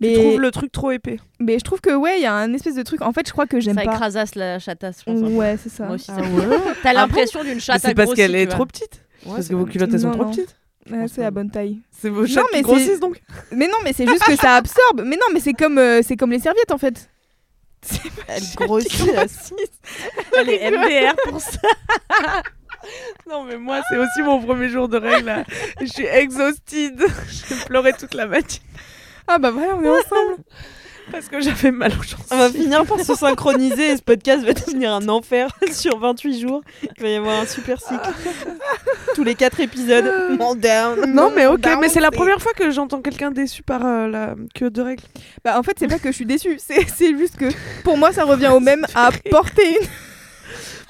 Mais, Tu trouves le truc trop épais. mais je trouve que ouais, il y a un espèce de truc. En fait, je crois que j'aime Ça pas. écrasasse la chatasse, je pense. Ouais, c'est ça. Moi aussi, Ah ça- ouais *laughs* T'as l'impression d'une chatte C'est parce qu'elle est trop petite. parce c'est que vos culottes elles sont Non, trop non. petites. Ouais, c'est la bonne taille. C'est vos chattes mais qui grossissent donc. Mais non, mais c'est juste que ça absorbe. Mais non, mais c'est comme, euh, c'est comme les serviettes en fait. Elle grossit. *laughs* Elle est MDR pour ça. Non mais moi c'est aussi mon premier jour de règle. là. Je suis exhausted. *laughs* J'ai pleuré toute la matinée Ah bah voilà, on est ensemble. *laughs* parce que j'avais mal aux On va finir par se synchroniser et ce podcast va *laughs* devenir un enfer *laughs* sur 28 jours. Il va y avoir un super cycle. Tous les 4 épisodes. On down. Non mais ok, down, mais c'est la première fois que j'entends quelqu'un déçu par euh, la queue de règle. Bah en fait, c'est pas que je suis déçue. C'est, juste que pour moi, ça revient au même à porter une.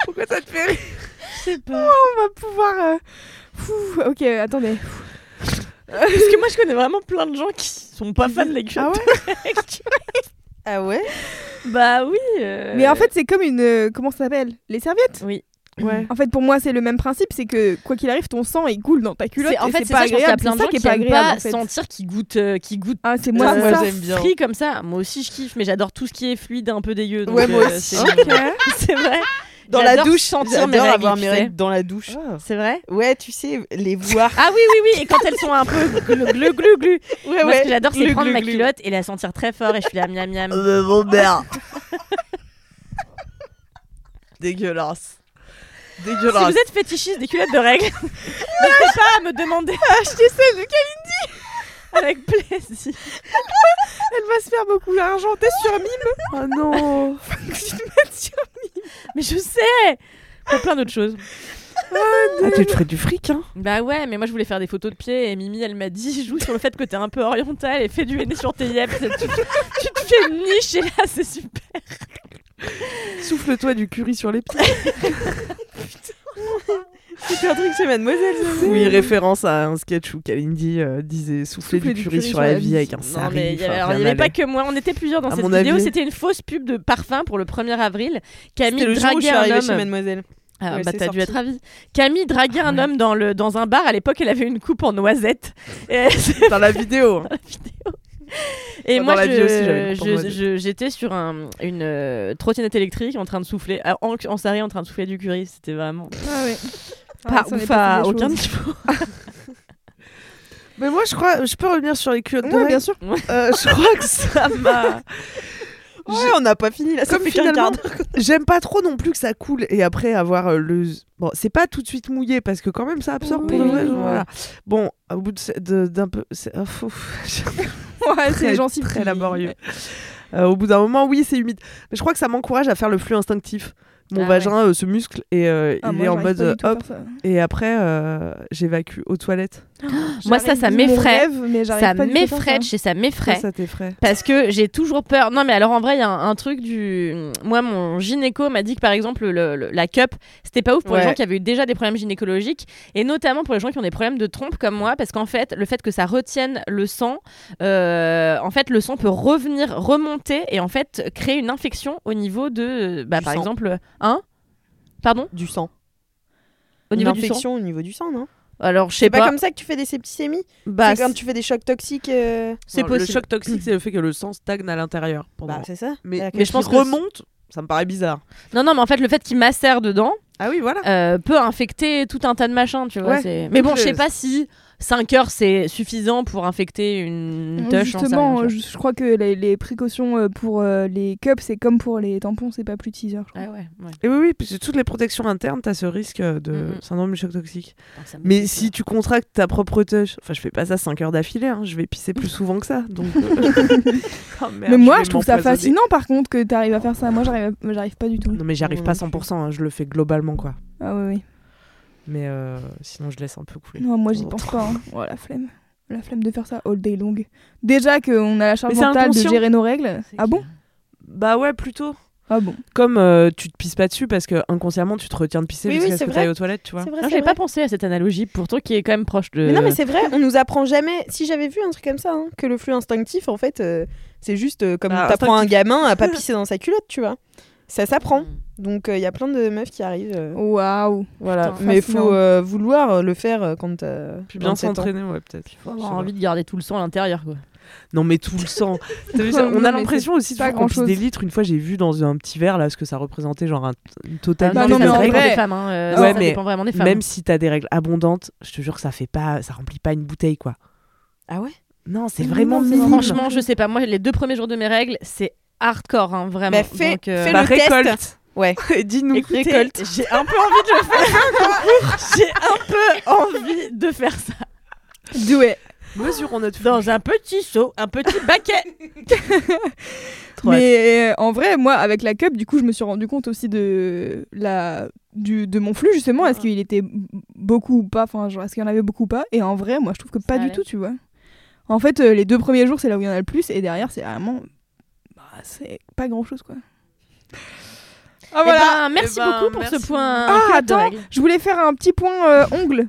Pourquoi ça te fait rire On va pouvoir. euh, ok, attendez. Parce que moi, je connais vraiment plein de gens qui sont pas fans de la culotte. Ah *laughs* Ah ouais Bah oui. euh, Mais en fait, c'est comme une. euh, comment ça s'appelle? Les serviettes? Oui. Ouais. En fait, pour moi, c'est le même principe. C'est que quoi qu'il arrive, ton sang il coule dans ta culotte. C'est- en et fait, c'est c'est pas ça, je pense qu'il y a agréable. plein C'est de ça gens qui est pas aiment agréable. pas en fait. sentir qu'ils goûtent, euh, qu'ils goûtent Ah, c'est moi, c'est moi, ça. j'aime bien. frit comme ça. Moi aussi, je kiffe, mais j'adore tout ce qui est fluide, un peu dégueu. donc, Ouais, moi euh, aussi. c'est- Ok. *laughs* C'est vrai. Dans la douche, sentir mes j'adore règles, avoir mes règles dans la douche. C'est vrai Ouais, tu sais, les voir. Ah oui, oui, oui. Et quand elles sont un peu glu glu glu glu. ouais, Moi, ce que j'adore, c'est prendre glu, ma glu. culotte et la sentir très fort et je suis là miam miam. mon père. *laughs* Dégueulasse. Si Dégueulasse. vous êtes fétichiste des culottes de règles, *laughs* n'hésitez pas à me demander. Acheter celle de Kalindi. *laughs* Avec plaisir. *laughs* Elle va se faire beaucoup d'argent. T'es sur Mime Oh non. *laughs* Mais je sais. Pour plein d'autres choses. Ah, tu te ferais du fric, hein Bah ouais, mais moi je voulais faire des photos de pieds et Mimi elle m'a dit joue sur le fait que t'es un peu oriental et fais du henné sur tes yeux. Tu, tu te fais une niche et là c'est super. Souffle-toi du curry sur les pieds. C'était un truc chez Mademoiselle. Oui, référence à un sketch où Kalindi euh, disait souffler, du, curry sur la vie avec un mais il y avait, pas que moi, on était plusieurs dans À cette vidéo. C'était une fausse pub de parfum pour le 1er avril. Camille le jour où je suis draguait un arrivée chez homme. Mademoiselle. Ah, Ouais, bah c'est t'as dû être ravie. Camille draguait un homme dans, le, dans un bar. À l'époque, elle avait une coupe en noisette. Et, *laughs* Dans la vidéo. dans la vidéo. Et moi, j'étais sur un, une euh, trottinette électrique en train de souffler, euh, en, en en train de souffler du curry. C'était vraiment Ah ouais. Pas ouf à aucun niveau. Mais moi, je crois, je peux revenir sur les culottes Ouais, bien sûr. Euh, *laughs* je crois que ça m'a. Ouais, on n'a pas fini là, ça Comme finalement, *laughs* j'aime pas trop non plus que ça coule et après avoir euh, le. Bon, c'est pas tout de suite mouillé parce que quand même ça absorbe pour vrai. ouais. voilà. Bon, au bout d'un peu. c'est- oh, *laughs* Ouais, c'est gencives très laborieux. Euh, au bout d'un moment, oui, c'est humide. Mais je crois que ça m'encourage à faire le flux instinctif. Mon Ah vagin euh, se muscle et euh, Ah, il moi, est en mode euh, hop. ça. Et après, euh, j'évacue aux toilettes. *gasps* Moi, ça, ça m'effraie. rêve, mais j'arrive Ça m'effraie, ça. chez ça Ça, m'effraie. ça t'effraie. Parce que j'ai toujours peur. Non, mais alors en vrai, il y a un, un truc du. Moi, mon gynéco m'a dit que par exemple, le- le- la cup, c'était pas ouf pour les Ouais. gens qui avaient eu déjà des problèmes gynécologiques et notamment pour les gens qui ont des problèmes de trompe comme moi. Parce qu'en fait, le fait que ça retienne le sang, euh, en fait, le sang peut revenir, remonter et en fait créer une infection au niveau de. Bah, par sang. exemple. Hein Pardon Du sang. Au niveau du sang au niveau du sang, non? Alors, je sais C'est pas, pas. comme ça que tu fais des septicémies? Bah, C'est quand tu fais des chocs toxiques euh, c'est possible. Le choc toxique, c'est le fait que le sang stagne à l'intérieur. pendant- Bah, c'est ça. mais, mais je pense virus. remonte, ça me paraît bizarre. Non, non, mais en fait, le fait qu'il macère dedans. Ah oui, voilà. euh, peut infecter tout un tas de machins, tu vois. Ouais. Mais bon, je sais je- pas si 5 heures c'est suffisant pour infecter une touche. Justement, rien, tu je, je crois que les, les précautions euh, pour euh, les cups, c'est comme pour les tampons, c'est pas plus de 6 heures. je crois. vois. Ah ouais, ouais. Et oui, oui, parce que toutes les protections internes, t'as ce risque euh, de Mhm. syndrome du choc toxique. Mais si peur. tu contractes ta propre touche, enfin, je fais pas ça 5 heures d'affilée, hein, je vais pisser plus souvent que ça. Donc, euh, *laughs* *laughs* oh, merde, mais moi, je trouve ça fascinant par contre que t'arrives à faire ça. Moi, j'arrive, j'arrive pas du tout. Non, mais j'y arrive Non, pas non 100%, hein, je le fais globalement, quoi. Ah ouais, oui. Mais euh, sinon, je laisse un peu couler. Non, moi, j'y Oh. pense pas. hein. *laughs* Oh, la flemme. La flemme de faire ça all day long. Déjà qu'on a la charge mentale de gérer nos règles. Ah bon? Bah ouais, plutôt. Ah bon Comme euh, tu te pisses pas dessus parce que inconsciemment tu te retiens de pisser Oui, jusqu'à oui, ce c'est que t'ailles aux toilettes, tu vois. C'est vrai, Ah, J'avais pas pensé à cette analogie, pourtant qui est quand même proche de. Mais non, mais c'est vrai, on nous apprend jamais. Si j'avais vu un truc comme ça, hein, que le flux instinctif, en fait, euh, c'est juste euh, comme Ah, t'apprends un gamin à pas *laughs* pisser dans sa culotte, tu vois. Ça s'apprend. Donc il y a plein de meufs qui arrivent. euh, Waouh. voilà. Putain, Mais il faut euh, vouloir euh, le faire euh, quand t'as Puis bien 27 ans. s'entraîner, ouais, peut-être. Faut avoir pas. envie de garder tout le sang à l'intérieur, quoi. Non, mais tout le sang. *laughs* On a l'impression aussi de qu'on pisse des litres. Une fois, j'ai vu dans un petit verre là ce que ça représentait, genre un, une Ah, Bah non, non, mais ça en dépend des femmes. hein, euh, Ouais, ça mais dépend vraiment des femmes. Même si t'as des règles abondantes, je te jure que ça fait pas, ça remplit pas une bouteille quoi. Ah ouais? Non, c'est vraiment non. Franchement, je sais pas. Moi, les deux premiers jours de mes règles, c'est hardcore, hein, vraiment. Bah, fais- Donc, euh, fais Bah, le test. récolte. Ouais. *laughs* Dis-nous. Récolte. j'ai un peu envie de le faire. *laughs* j'ai un peu envie de faire ça. Do it. Mesurons notre flux. Dans un petit seau, un petit baquet. *laughs* Mais euh, en vrai, moi, avec la cup, du coup, je me suis rendu compte aussi de la du de mon flux justement. Est-ce qu'il était beaucoup ou pas? Enfin, genre, est-ce qu'il y en avait beaucoup ou pas? Et en vrai, moi, je trouve que pas Ça du allait. tout, tu vois. En fait, euh, les deux premiers jours, c'est là où il y en a le plus, et derrière, c'est vraiment, c'est pas grand chose, quoi. Ah Eh voilà. ben, merci Eh ben, beaucoup pour merci ce point. Ah, attends. Je voulais faire un petit point euh, ongles.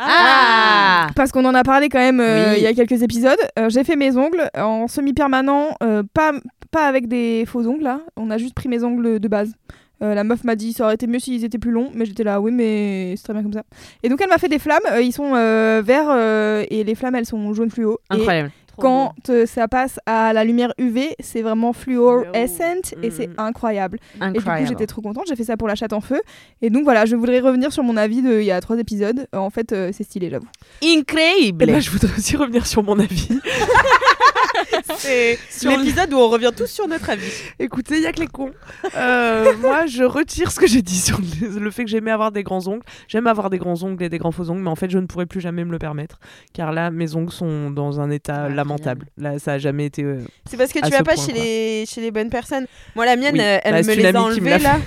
Ah Parce qu'on en a parlé quand même euh, Oui. il y a quelques épisodes. Euh, j'ai fait mes ongles en semi-permanent, euh, pas, pas avec des faux ongles là. On a juste pris mes ongles de base. Euh, la meuf m'a dit ça aurait été mieux s'ils étaient plus longs, mais j'étais là oui mais c'est très bien comme ça. Et donc elle m'a fait des flammes, Euh, ils sont euh, verts euh, et les flammes elles sont jaune fluo. Et Incroyable. Quand euh, ça passe à la lumière UV, c'est vraiment fluorescent et Mm, c'est incroyable. Et du coup, j'étais trop contente. J'ai fait ça pour la chatte en feu. Et donc voilà, je voudrais revenir sur mon avis de il y a trois épisodes. En fait, euh, c'est stylé, j'avoue. Eh Incroyable. ben, je voudrais aussi revenir sur mon avis. *laughs* *laughs* C'est l'épisode où on revient tous sur notre avis. Écoutez, il y a que les cons. Euh, *laughs* moi, je retire ce que j'ai dit sur le, fait que j'aimais avoir des grands ongles. J'aime avoir des grands ongles et des grands faux ongles, mais en fait, je ne pourrais plus jamais me le permettre, car là, mes ongles sont dans un état Ah, lamentable. Là, ça a jamais été. euh, C'est parce que tu vas pas point, chez quoi. les, chez les bonnes personnes. Moi, la mienne, Oui. euh, elle Bah, me les a enlevés là.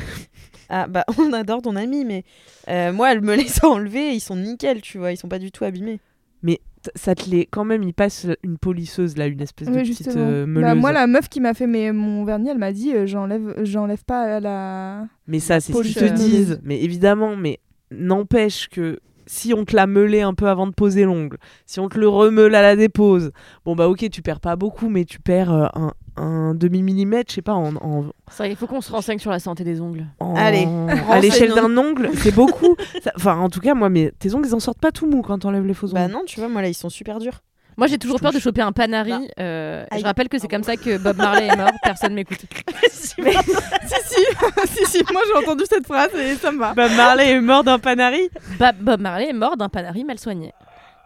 Ah bah, *laughs* on adore ton ami, mais euh, moi, elle me les a enlevés. Ils sont nickel, tu vois. Ils sont pas du tout abîmés. Mais ça te les. Quand même, il passe une polisseuse là, une espèce de Oui, petite justement. euh, Bah, meuleuse. moi, la meuf qui m'a fait mes, mon vernis, elle m'a dit euh, j'enlève, j'enlève pas la. Mais ça, c'est ce qu'ils te disent. Mais évidemment, mais n'empêche que si on te l'a meulé un peu avant de poser l'ongle, si on te le remeule à la dépose, bon bah ok, tu perds pas beaucoup, mais tu perds euh, un, un demi-millimètre, je sais pas, en, vrai, il faut qu'on se renseigne sur la santé des ongles. en- Allez, à l'échelle d'un ongle, c'est beaucoup. Ça- Enfin, en tout cas, moi, mais tes ongles, ils en sortent pas tout mous quand t'enlèves les faux ongles. Bah non, tu vois, moi là, ils sont super durs. Moi, j'ai toujours Je peur de choper un panari. Bah. euh, je rappelle que c'est comme ça que Bob Marley est mort. Personne m'écoute. *laughs* si, si, si, si, moi j'ai entendu cette phrase et ça me va. Bah Marley est mort d'un panari. Ba- Bob Marley est mort d'un panari mal soigné.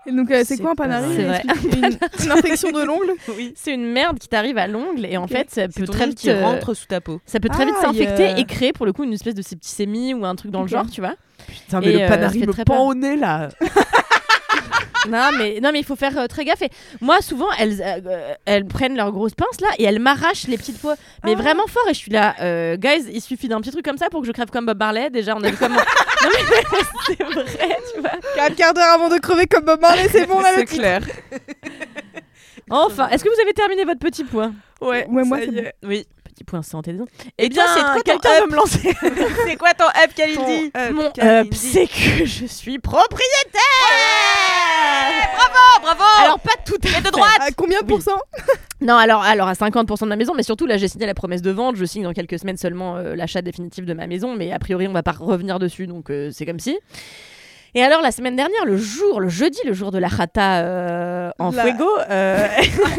Et donc, euh, c'est quoi un panari vrai. C'est vrai. Une, une infection de l'ongle *laughs* C'est une merde qui t'arrive à l'ongle et en fait, ça peut très vite, qui euh, rentre sous ta peau. ça peut très vite s'infecter et créer pour le coup une espèce de septicémie ou un truc dans le genre, tu vois. Putain, mais Et, le euh, panari me très pend au nez là. *laughs* Non mais non mais il faut faire euh, très gaffe. Et moi souvent elles euh, elles prennent leurs grosses pinces là et elles m'arrachent les petites peaux, mais Ah. vraiment fort. Et je suis là, euh, guys, il suffit d'un petit truc comme ça pour que je crève comme Bob Marley. Déjà on a vu comment. *laughs* non mais *laughs* c'est vrai, tu vois. Un quart d'heure avant de crever comme Bob Marley, c'est bon là le c'est titre. clair. *laughs* Enfin, est-ce que vous avez terminé votre petit point? Ouais, Ouais, moi, ça c'est y bon. est. Oui. Petit point santé. Et Eh toi, bien, c'est quoi ton quelqu'un up veut me lancer. c'est quoi ton up, Kalindi? Mon Kalindi. up, c'est que je suis propriétaire. Bravo, bravo Alors pas tout à Et de fait. droite À combien de pourcents Non, alors, alors à 50% de ma maison, mais surtout là j'ai signé la promesse de vente, je signe dans quelques semaines seulement euh, l'achat définitif de ma maison, mais a priori on va pas revenir dessus, donc euh, c'est comme si. Et alors la semaine dernière, le jour, le jeudi, le jour de la rata euh, en La- fuego, euh,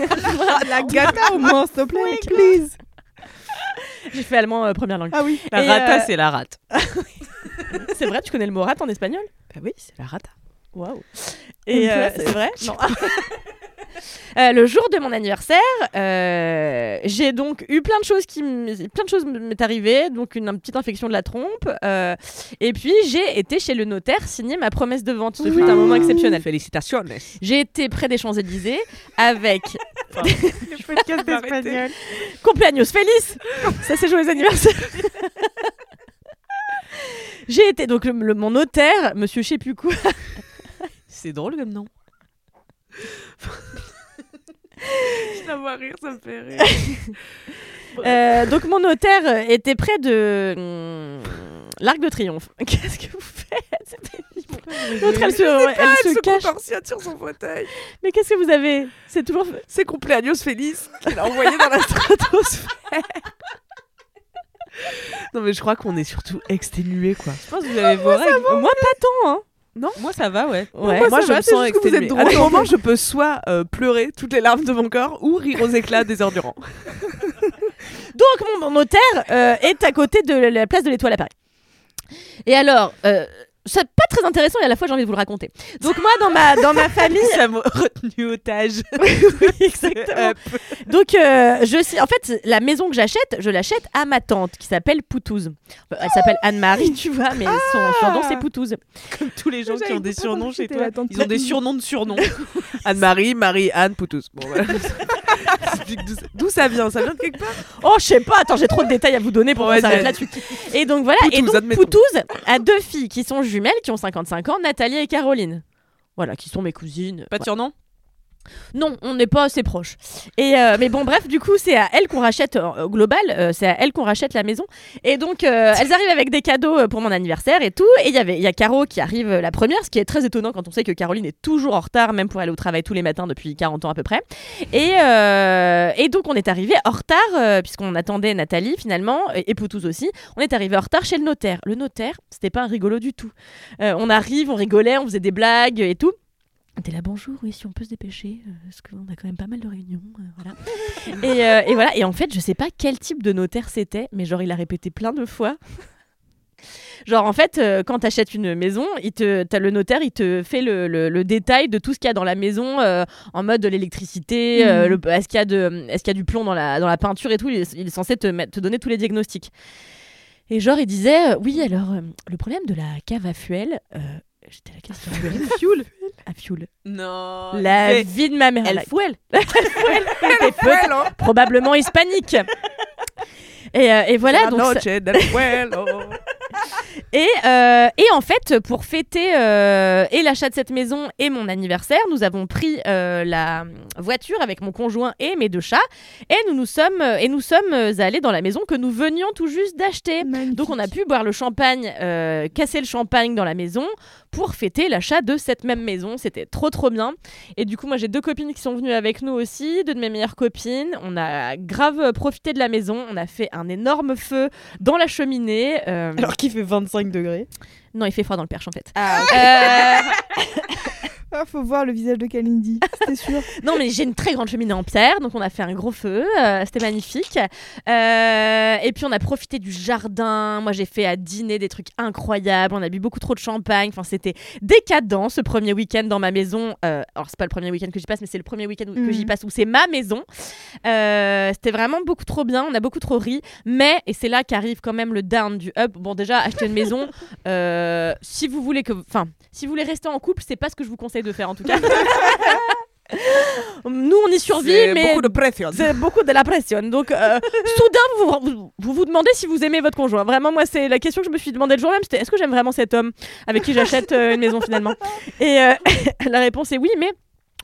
*laughs* La gata au moins, s'il te plaît, please. j'ai fait allemand euh, première langue. Ah oui. La Et, rata, euh, c'est la rate. *laughs* C'est vrai, tu connais le mot rate en espagnol? Bah oui, c'est la rata. Waouh. Et euh, c'est- c'est vrai? Non. *laughs* Euh, le jour de mon anniversaire, euh, j'ai donc eu plein de choses qui plein de choses m'est arrivé, donc une, une petite infection de la trompe, euh, et puis j'ai été chez le notaire signer ma promesse de vente. Ce fut un moment exceptionnel. Félicitations. J'ai été près des Champs Élysées avec *laughs* *laughs* Le podcast d'espagnol. Feliz Ça c'est joyeux anniversaire J'ai été donc le, le- mon notaire, monsieur je sais plus quoi. C'est drôle comme nom. Je la vois rire, ça me fait rire. *laughs* Euh, donc mon notaire était près de hum, l'Arc de Triomphe. *laughs* Qu'est-ce que vous faites? L'autre, elle se, elle se elle se cache. contorsionne sur son fauteuil. Mais qu'est-ce que vous avez? C'est toujours. *laughs* C'est Cumpleaños Félix qu'il a envoyé dans la stratosphère. non mais je crois qu'on est surtout exténué quoi. Je pense que vous avez vos règles. Moi, pas tant, hein. Non Moi, ça va, ouais. Ouais. Moi, Moi, je ça me va, sens juste que vous êtes exténuée. À des moments, je peux soit euh, pleurer toutes les larmes de mon corps ou rire aux éclats des heures durant. *laughs* Donc mon, mon notaire euh, est à côté de la place de l'Étoile à Paris. Et alors, euh, c'est pas très intéressant et à la fois j'ai envie de vous le raconter. Donc moi dans ma dans ma *laughs* famille, Ça m'a retenu otage. *laughs* oui, *laughs* exactement. Donc euh, je sais, en fait la maison que j'achète, je l'achète à ma tante qui s'appelle Poutouze. Enfin, Elle s'appelle Anne-Marie, tu vois, mais son surnom c'est Poutouze. Comme tous les gens qui ont des surnoms chez toi. Ils ont des Poutouze. surnoms de surnoms. Anne-Marie, Marie, Anne, Poutous. Bon, voilà. Explique d'où ça- vient Ça vient de quelque part? Oh, je sais pas, attends, j'ai trop de détails à vous donner pour qu'on s'arrête là-dessus. Et donc voilà, et Poutouze, donc. Poutouze a deux filles qui sont jumelles, qui ont 55 ans, Nathalie et Caroline. Voilà, qui sont mes cousines. Pas de surnom? Non, on n'est pas assez proches. Et euh, mais bon, bref, du coup, c'est à elles qu'on rachète euh, global, euh, c'est à elles qu'on rachète la maison. Et donc, elles arrivent avec des cadeaux pour mon anniversaire et tout. Et il y avait, il y a Caro qui arrive la première, ce qui est très étonnant quand on sait que Caroline est toujours en retard, même pour aller au travail tous les matins depuis 40 ans à peu près. Et, donc, on est arrivé en retard puisqu'on attendait Nathalie finalement et, et Poutous aussi. On est arrivé en retard chez le notaire. Le notaire, c'était pas un rigolo du tout. On arrive, on rigolait, on faisait des blagues et tout. Était là, bonjour, oui, si on peut se dépêcher, euh, parce qu'on a quand même pas mal de réunions. euh, voilà. *laughs* et, euh, et voilà, et en fait, je sais pas quel type de notaire c'était, mais genre, il a répété plein de fois. *laughs* Genre, en fait, quand tu achètes une maison, il te, t'as le notaire, il te fait le, le- le détail de tout ce qu'il y a dans la maison, en mode de l'électricité, le- est-ce qu'il y, est-ce qu'il y a du plomb dans la, dans la peinture et tout. Il est, il est censé te, mettre- te donner tous les diagnostics. Et genre, il disait, oui, alors, le problème de la cave à fuel, j'étais là, qu'est-ce qu'il y a à fuel *laughs* À fuel. Non. La Mais- vie de ma mère. Elle fouelle. *laughs* Elle fouelle. *laughs* Peut- probablement hispanique. Et, euh, et voilà, donc ça- noche del fuelo. *laughs* et, euh, et en fait, pour fêter euh, et l'achat de cette maison et mon anniversaire, nous avons pris euh, la voiture avec mon conjoint et mes deux chats, et nous nous sommes et nous sommes allés dans la maison que nous venions tout juste d'acheter. Donc on a pu boire le champagne, casser le champagne dans la maison pour fêter l'achat de cette même maison. C'était trop trop bien. Et du coup, moi j'ai deux copines qui sont venues avec nous aussi, deux de mes meilleures copines. On a grave profité de la maison. On a fait un énorme feu dans la cheminée. Alors qu'il fait 25 degrés. Non, il fait froid dans le perche en fait. Ah, Euh, *laughs* Ah, faut voir le visage de Kalindi, c'était sûr. *laughs* non, mais j'ai une très grande cheminée en pierre, donc on a fait un gros feu, euh, c'était magnifique. Euh, et puis on a profité du jardin. Moi, j'ai fait à dîner des trucs incroyables. On a bu beaucoup trop de champagne. Enfin, c'était décadent ce premier week-end dans ma maison. Euh, alors, c'est pas le premier week-end que j'y passe, mais c'est le premier week-end où- que j'y passe où c'est ma maison. Euh, c'était vraiment beaucoup trop bien. On a beaucoup trop ri. Mais, et c'est là qu'arrive quand même le down du up. Bon, déjà, acheter une maison, *laughs* si vous voulez que. Enfin, si vous voulez rester en couple, c'est pas ce que je vous conseille de faire en tout cas. *laughs* Nous, on y survit, C'est mais beaucoup de pression. c'est beaucoup de la pression. Donc, euh, *laughs* soudain, vous vous, vous vous demandez si vous aimez votre conjoint. Vraiment, moi, c'est la question que je me suis demandé le jour même. C'était est-ce que j'aime vraiment cet homme avec qui j'achète euh, une maison finalement? Et euh, *laughs* la réponse est oui, mais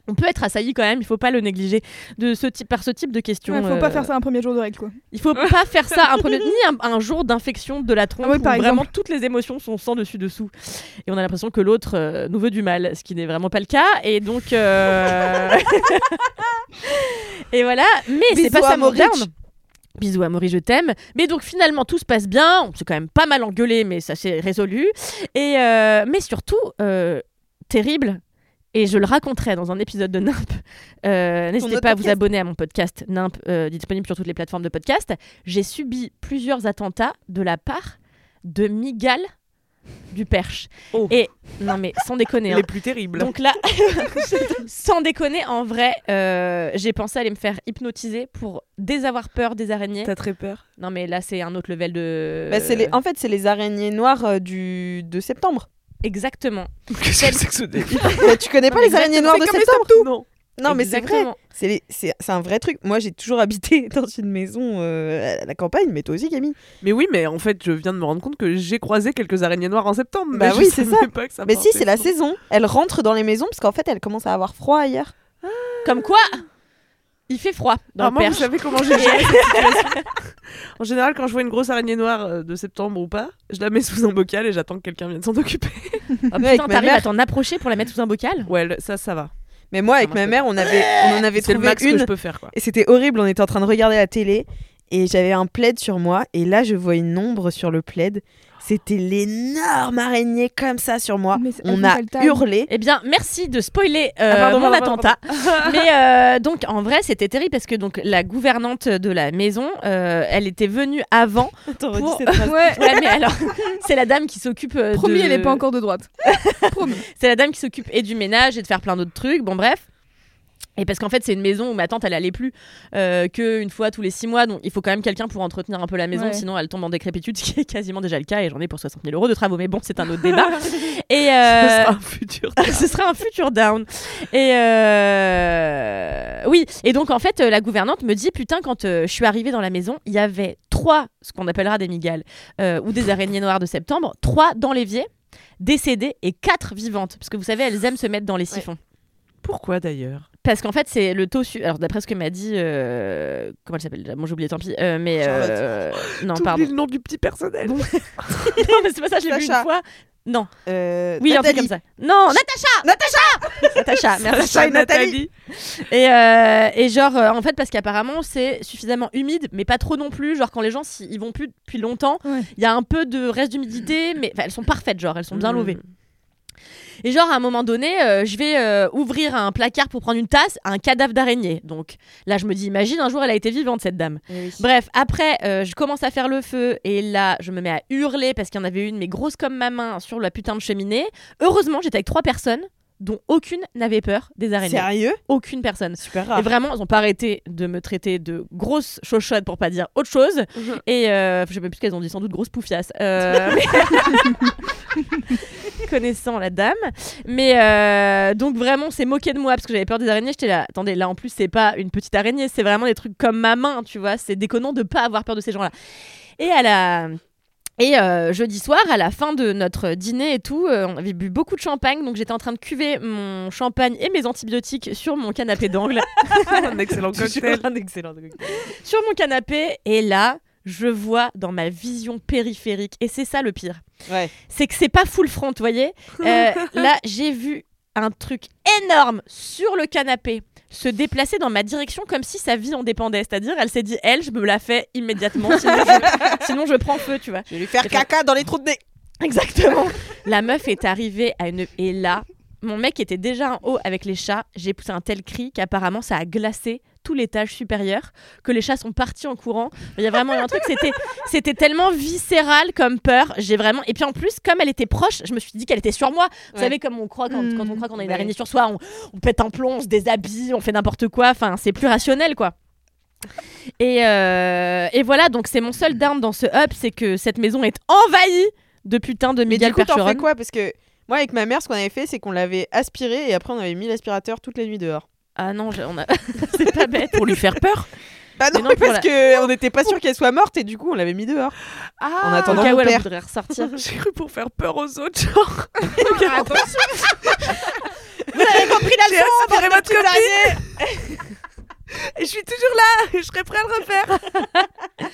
on peut être assailli quand même. Il faut pas le négliger de ce type, par ce type de questions. Il faut euh, pas faire ça un premier jour de règle, quoi. Il faut *laughs* pas faire ça un premier, ni un, un jour d'infection de la trompe Ah oui, où vraiment toutes les émotions sont sans dessus dessous et on a l'impression que l'autre euh, nous veut du mal, ce qui n'est vraiment pas le cas et donc euh, *laughs* et voilà. Mais c'est pas à ça down. Bisous à Maurice, je t'aime. Mais donc finalement tout se passe bien. On s'est quand même pas mal engueulé, mais ça s'est résolu. Et euh, mais surtout euh, terrible. Et je le raconterai dans un épisode de NIMP. Euh, N'hésitez pas à vous abonner à mon podcast NIMP, euh, disponible sur toutes les plateformes de podcast. J'ai subi plusieurs attentats de la part de Miguel du Perche. Oh. Et non mais sans déconner. hein. Les plus terribles. Donc là, *laughs* sans déconner, en vrai, euh, j'ai pensé aller me faire hypnotiser pour désavoir peur des araignées. T'as très peur. Non mais là, c'est un autre level de. Bah, les... En fait, c'est les araignées noires euh, du... de septembre. Exactement. Qu'est-ce que c'est que ce délire *laughs* Bah, tu connais pas les araignées noires de septembre Non. Non, mais c'est vrai. C'est les- c'est c'est un vrai truc. Moi, j'ai toujours habité *laughs* dans une maison euh, à la campagne, mais toi aussi, Camille. Mais oui, mais en fait, je viens de me rendre compte que j'ai croisé quelques araignées noires en septembre. Bah mais oui, c'est ça. pas que ça mais si, c'est la saison. Elle rentre dans les maisons parce qu'en fait, elle commence à avoir froid ailleurs. Comme quoi il fait froid dans Ah, le moi, vous perche. savez comment j'ai géré cette *laughs* situation En général, quand je vois une grosse araignée noire euh, de septembre ou pas, je la mets sous un bocal et j'attends que quelqu'un vienne s'en occuper. *laughs* Ah, avec putain, ma t'arrives mère. à t'en approcher pour la mettre sous un bocal? Ouais, le- ça, ça va. Mais moi, avec ma mère, on, avait, on en avait C'est le trouvé max que une. je peux faire, quoi. Et c'était horrible, on était en train de regarder la télé et j'avais un plaid sur moi et là je vois une ombre sur le plaid. C'était l'énorme araignée comme ça sur moi. Mais On a hurlé. Eh bien, merci de spoiler euh, Ah, pardon, mon pardon, attentat. *laughs* Mais euh, donc, en vrai, c'était terrible parce que donc la gouvernante de la maison, euh, elle était venue avant. *laughs* Attends, pour-. Ouais. *laughs* Ouais, mais alors, c'est la dame qui s'occupe. euh, Promis, de- elle est pas encore de droite. Promis. C'est la dame qui s'occupe et du ménage et de faire plein d'autres trucs. Bon, bref. Et parce qu'en fait, c'est une maison où ma tante, elle allait plus euh, qu'une fois tous les six mois. Donc, il faut quand même quelqu'un pour entretenir un peu la maison. Ouais. Sinon, elle tombe en décrépitude, *laughs* ce qui est quasiment déjà le cas. Et j'en ai pour 60 000 euros de travaux. Mais bon, c'est un autre débat. *laughs* et Ce euh, sera un futur. *laughs* ce sera un futur down. Et euh, oui, et donc en fait, la gouvernante me dit putain, quand je suis arrivée dans la maison, il y avait trois, ce qu'on appellera des migales ou des araignées noires de septembre, trois dans l'évier, décédées et quatre vivantes. Parce que vous savez, elles aiment se mettre dans les siphons. Pourquoi d'ailleurs? Parce qu'en fait, c'est le taux. su- Alors, d'après ce que m'a dit. euh, Comment elle s'appelle? Déjà Bon, j'ai oublié, tant pis. Euh, mais. euh, Non, pardon. le nom du petit personnel. *laughs* non, mais c'est pas ça, je l'ai vu une fois. Non. Euh, Oui, un truc comme ça. Non, Natacha Natacha Natacha, merci. Sacha et Nathalie. Et, euh, et genre, euh, en fait, parce qu'apparemment, c'est suffisamment humide, mais pas trop non plus. Genre, quand les gens s'y- ils vont plus depuis longtemps, il Ouais. y a un peu de reste d'humidité, mais enfin, elles sont parfaites, genre, elles sont bien Mm. levées. Et genre, à un moment donné, euh, je vais euh, ouvrir un placard pour prendre une tasse, un cadavre d'araignée. Donc là, je me dis, imagine, un jour, elle a été vivante, cette dame. Bref, après, euh, je commence à faire le feu et là, je me mets à hurler parce qu'il y en avait une, mais grosse comme ma main, sur la putain de cheminée. Heureusement, j'étais avec trois personnes dont aucune n'avait peur des araignées. Sérieux? Aucune personne. Super Et rare. vraiment, ils n'ont pas arrêté de me traiter de grosse chochotte pour pas dire autre chose. Mhm. Et euh, je sais même plus ce qu'elles ont dit, sans doute grosse poufiasse. Euh, *laughs* *laughs* Connaissant la dame. Mais euh, donc vraiment, c'est moqué de moi parce que j'avais peur des araignées. J'étais là, attendez, là en plus, c'est pas une petite araignée, c'est vraiment des trucs comme ma main, tu vois. C'est déconnant de pas avoir peur de ces gens-là. Et à la. Et euh, jeudi soir, à la fin de notre dîner et tout, euh, on avait bu beaucoup de champagne, donc j'étais en train de cuver mon champagne et mes antibiotiques sur mon canapé d'angle. *laughs* un excellent *laughs* cocktail. un excellent cocktail. sur mon canapé et là je vois dans ma vision périphérique et c'est ça le pire Ouais. c'est que c'est pas full front vous voyez *laughs* Euh, là j'ai vu un truc énorme sur le canapé se déplacer dans ma direction comme si sa vie en dépendait c'est-à-dire elle s'est dit elle je me la fais immédiatement sinon je, *laughs* sinon je prends feu tu vois Je vais lui faire Et caca dans les trous de nez. Exactement. La meuf est arrivée à une. Et là, mon mec était déjà en haut avec les chats. J'ai poussé un tel cri qu'apparemment ça a glacé tout l'étage supérieur, que les chats sont partis en courant. Il y a vraiment un truc, c'était, c'était tellement viscéral comme peur. J'ai vraiment. Et puis en plus, comme elle était proche, je me suis dit qu'elle était sur moi. Vous Ouais. savez, comme on croit quand, quand on croit qu'on a une Ouais. araignée sur soi, on, on pète un plomb, on se déshabille, on fait n'importe quoi. Enfin, c'est plus rationnel, quoi. Et, euh, et voilà, donc c'est mon seul down dans ce hub, c'est que cette maison est envahie de putain de Mais Miguel du coup, t'en Percheron. fais quoi? Parce que moi, avec ma mère, ce qu'on avait fait, c'est qu'on l'avait aspiré et après, on avait mis l'aspirateur toute la nuit dehors. Ah non, j'ai- on a... *laughs* c'est pas bête. Pour lui faire peur Bah non, Mais non, pour parce la- que on n'était pas sûr qu'elle soit morte et du coup, on l'avait mis dehors. Ah En Au attendant, cas mon où elle père. voudrait ressortir. *laughs* J'ai cru pour faire peur aux autres, genre. *laughs* Vous avez compris la leçon votre copine. Je suis toujours là, je serais prêt à le refaire. *laughs*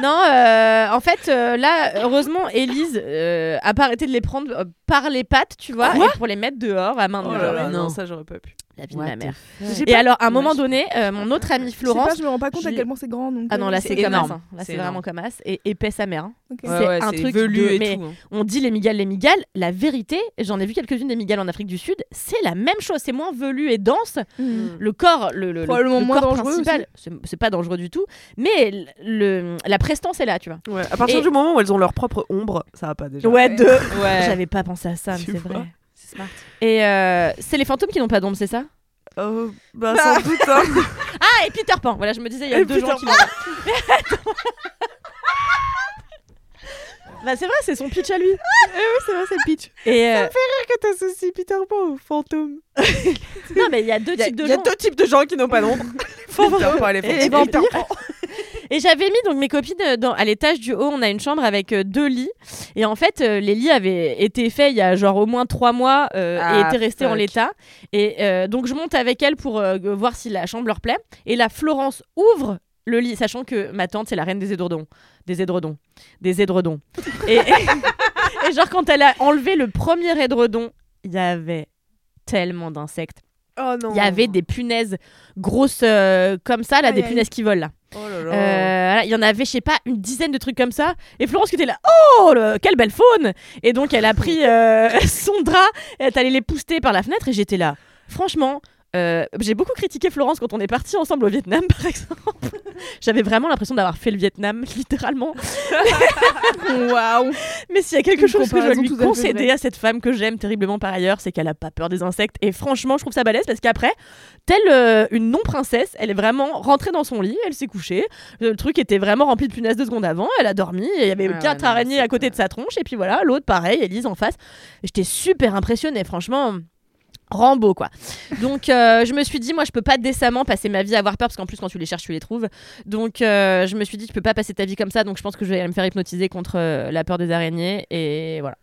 Non, euh, en fait, euh, là, heureusement, Élise euh, a pas arrêté de les prendre euh, par les pattes, tu vois, et pour les mettre dehors à main Oh là là, Non. non, ça j'aurais pas pu. La vie de ma mère. Et pas- alors, à un moment Ouais, donné, euh, mon autre amie Je sais Florence. pas, je me rends pas compte je à quel point c'est grand. Donc, Ah non, là c'est comme. Là C'est vraiment comme ça. Et épais sa mère. hein. Ouais, c'est un truc velu de- et mais- tout. hein. On dit les migales, les migales. La vérité, j'en ai vu quelques-unes des migales en Afrique du Sud, c'est la même chose. C'est moins velu et dense. Mm. Le corps, le, le, le moins corps dangereux principal, c'est pas dangereux du tout, mais le, le- la prestance est là, tu vois. Ouais, à partir Et- du moment où elles ont leur propre ombre, ça va pas déjà. Ouais, deux. *laughs* Ouais. J'avais pas pensé à ça, mais c'est vrai. C'est smart. Et euh, c'est les fantômes qui n'ont pas d'ombre, c'est ça? Euh, bah, sans doute. hein. *laughs* Ah, et Peter Pan. Voilà, je me disais, il y a Et deux Peter gens qui l'ont. *laughs* Bah c'est vrai, c'est son pitch à lui. *laughs* c'est vrai, c'est le pitch. Et euh, que t'associes Peter Pan au fantôme. *laughs* non, mais il y a deux types de il y a gens. deux types de gens qui n'ont pas d'ombre. *laughs* Peter Pan, Et fantastique. vampires. Et j'avais mis donc mes copines euh, dans, à l'étage du haut. On a une chambre avec euh, deux lits. Et en fait, euh, les lits avaient été faits il y a genre au moins trois mois euh, et Ah, étaient restés en l'état. Et donc je monte avec elle pour voir si la chambre leur plaît. Et là, Florence ouvre le lit, sachant que ma tante c'est la reine des édredons, des édredons, des édredons. et, *laughs* et genre quand elle a enlevé le premier édredon, il y avait tellement d'insectes. Oh non. Il y avait des punaises grosses euh, comme ça, là, Aïe, des aïe. punaises qui volent là. Oh là là. Euh, Il y en avait, je sais pas, une dizaine de trucs comme ça. Et Florence qui était là, oh, le- quelle belle faune Et donc elle a pris euh, *laughs* son drap, elle est allée les pousser par la fenêtre et j'étais là. Franchement, euh, j'ai beaucoup critiqué Florence quand on est parti ensemble au Vietnam, *laughs* par exemple. J'avais vraiment l'impression d'avoir fait le Vietnam, littéralement. *laughs* Waouh. Mais s'il y a quelque Une chose que je lui à concéder à cette femme que j'aime terriblement par ailleurs, c'est qu'elle a pas peur des insectes. Et franchement, je trouve ça balèze parce qu'après, telle euh, une non-princesse, elle est vraiment rentrée dans son lit, elle s'est couchée. Le truc était vraiment rempli de punaises deux secondes avant, elle a dormi, il y avait Ah quatre araignées à côté de sa tronche, et puis voilà, l'autre pareil, Elise en face. J'étais super impressionnée, franchement. Rambo quoi. Donc euh, je me suis dit moi je peux pas décemment passer ma vie à avoir peur parce qu'en plus quand tu les cherches tu les trouves. Donc euh, je me suis dit tu peux pas passer ta vie comme ça donc je pense que je vais me faire hypnotiser contre euh, la peur des araignées et voilà.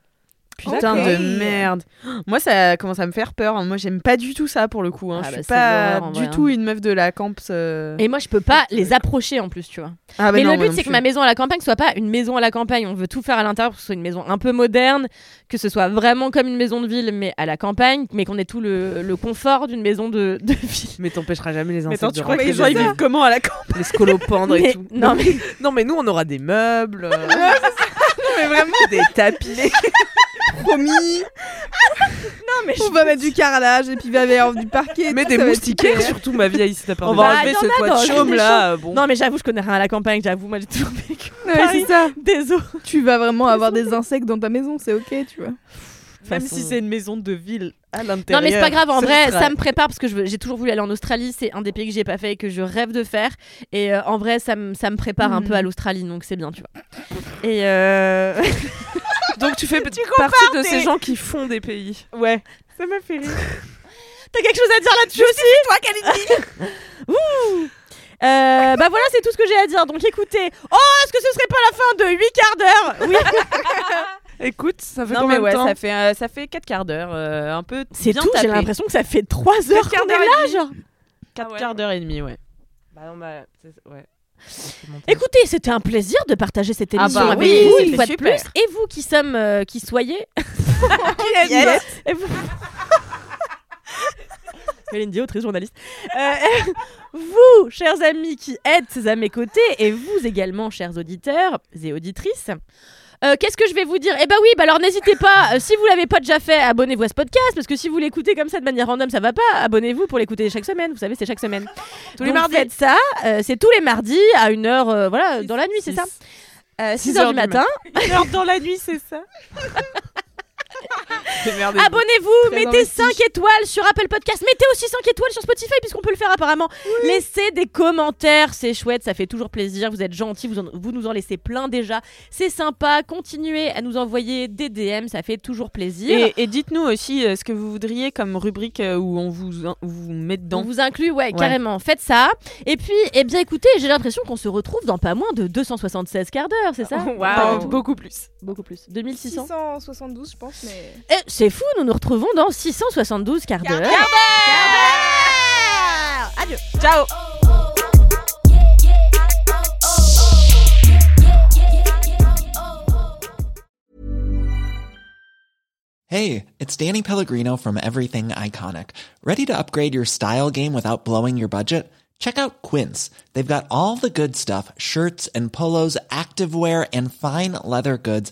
Putain de merde. Moi, ça commence à me faire peur. Moi, j'aime pas du tout ça pour le coup. hein. Ah je bah, suis pas du vrai, tout hein. une meuf de la camps. euh. Et moi je peux pas les approcher en plus tu vois. Ah bah mais non, le but non c'est que plus. ma maison à la campagne soit pas une maison à la campagne. On veut tout faire à l'intérieur pour que ce soit une maison un peu moderne, que ce soit vraiment comme une maison de ville mais à la campagne, mais qu'on ait tout le, le confort d'une maison de, de ville. Mais t'empêcheras jamais les Mais insectes attends, de tu crois que rentrer les gens ils vivent comment à la camp Les scolopendres et Mais- tout. non, mais- non mais nous on aura des meubles, euh, *laughs* Mais vraiment, des tapis. *laughs* Promis. non mais On va mettre du carrelage et puis il va y avoir du parquet. Mais tout, des moustiquaires surtout ma vieille si t'as peur on va Bah, enlever ce toit de chaume là. Bon. Non mais j'avoue je connais rien à la campagne, j'avoue moi j'ai toujours vécu. Ouais, c'est ça. Désolé. Tu vas vraiment avoir des insectes dans ta maison, c'est ok, tu vois. Même façon- si c'est une maison de ville à Non l'intérieur. mais c'est pas grave, en vrai, sera- ça me prépare parce que j'ai toujours voulu aller en Australie, c'est un des pays que j'ai pas fait et que je rêve de faire. Et euh, en vrai, ça me ça me prépare un peu à l'Australie, donc c'est bien, tu vois. Et euh... *laughs* Donc tu fais partie de ces gens qui font des pays. Ouais. Ça m'a fait rire. *laughs* T'as quelque chose à dire là-dessus aussi? Toi, Kalindi *laughs* Ouh Euh, bah voilà, c'est tout ce que j'ai à dire. Donc écoutez, oh, est-ce que ce serait pas la fin de 8 quarts d'heure? Oui, Écoute, ça fait Non combien mais ouais, de temps ça fait euh, ça fait 4 quarts d'heure, euh, un peu. c'est bien tout. J'ai l'impression que ça fait 3 heures quarts qu'on est d'heure et là, demie. genre. 4 Ah ouais. quarts d'heure et demie, ouais. Bah non, bah, c'est- ouais. Écoutez, c'était un plaisir de partager cette Ah émission bah avec oui, vous c'était une fois de super. plus. Et vous qui sommes, euh, qui soyez, *laughs* Yes. Et vous... *laughs* Très journaliste. Euh, *laughs* vous, chers amis qui êtes à mes côtés, et vous également, chers auditeurs et auditrices. Euh, Qu'est-ce que je vais vous dire? Eh bah oui, bah alors n'hésitez pas, euh, si vous l'avez pas déjà fait, abonnez-vous à ce podcast, parce que si vous l'écoutez comme ça de manière random, ça va pas. Abonnez-vous pour l'écouter chaque semaine, vous savez, c'est chaque semaine. Tous les mardis. Faites ça, euh, c'est tous les mardis à une heure, euh, voilà, dans la nuit, c'est ça? 6 Six heures heures du du matin. *laughs* Une heure dans la nuit, c'est ça? *laughs* *laughs* Abonnez-vous, mettez investi. 5 étoiles sur Apple Podcast, mettez aussi 5 étoiles sur Spotify puisqu'on peut le faire apparemment. Laissez des commentaires, c'est chouette, ça fait toujours plaisir, vous êtes gentils, vous, en- vous nous en laissez plein déjà. C'est sympa, continuez à nous envoyer des DM, ça fait toujours plaisir. Et, et dites-nous aussi euh, ce que vous voudriez comme rubrique euh, où on vous, où vous met on dedans. vous inclut, ouais, carrément. Faites ça. Et puis, eh bien, écoutez, j'ai l'impression qu'on se retrouve dans pas moins de 276 quarts d'heure, c'est ça? *laughs* Tout. beaucoup plus. Beaucoup plus. 2600. 672, je pense, mais. Eh, c'est fou, nous nous retrouvons dans 672 quarts d'heure. Adieu. Ciao Hey, it's Danny Pellegrino from Everything Iconic. Ready to upgrade your style game without blowing your budget? Check out Quince. They've got all the good stuff shirts and polos, activewear, and fine leather goods,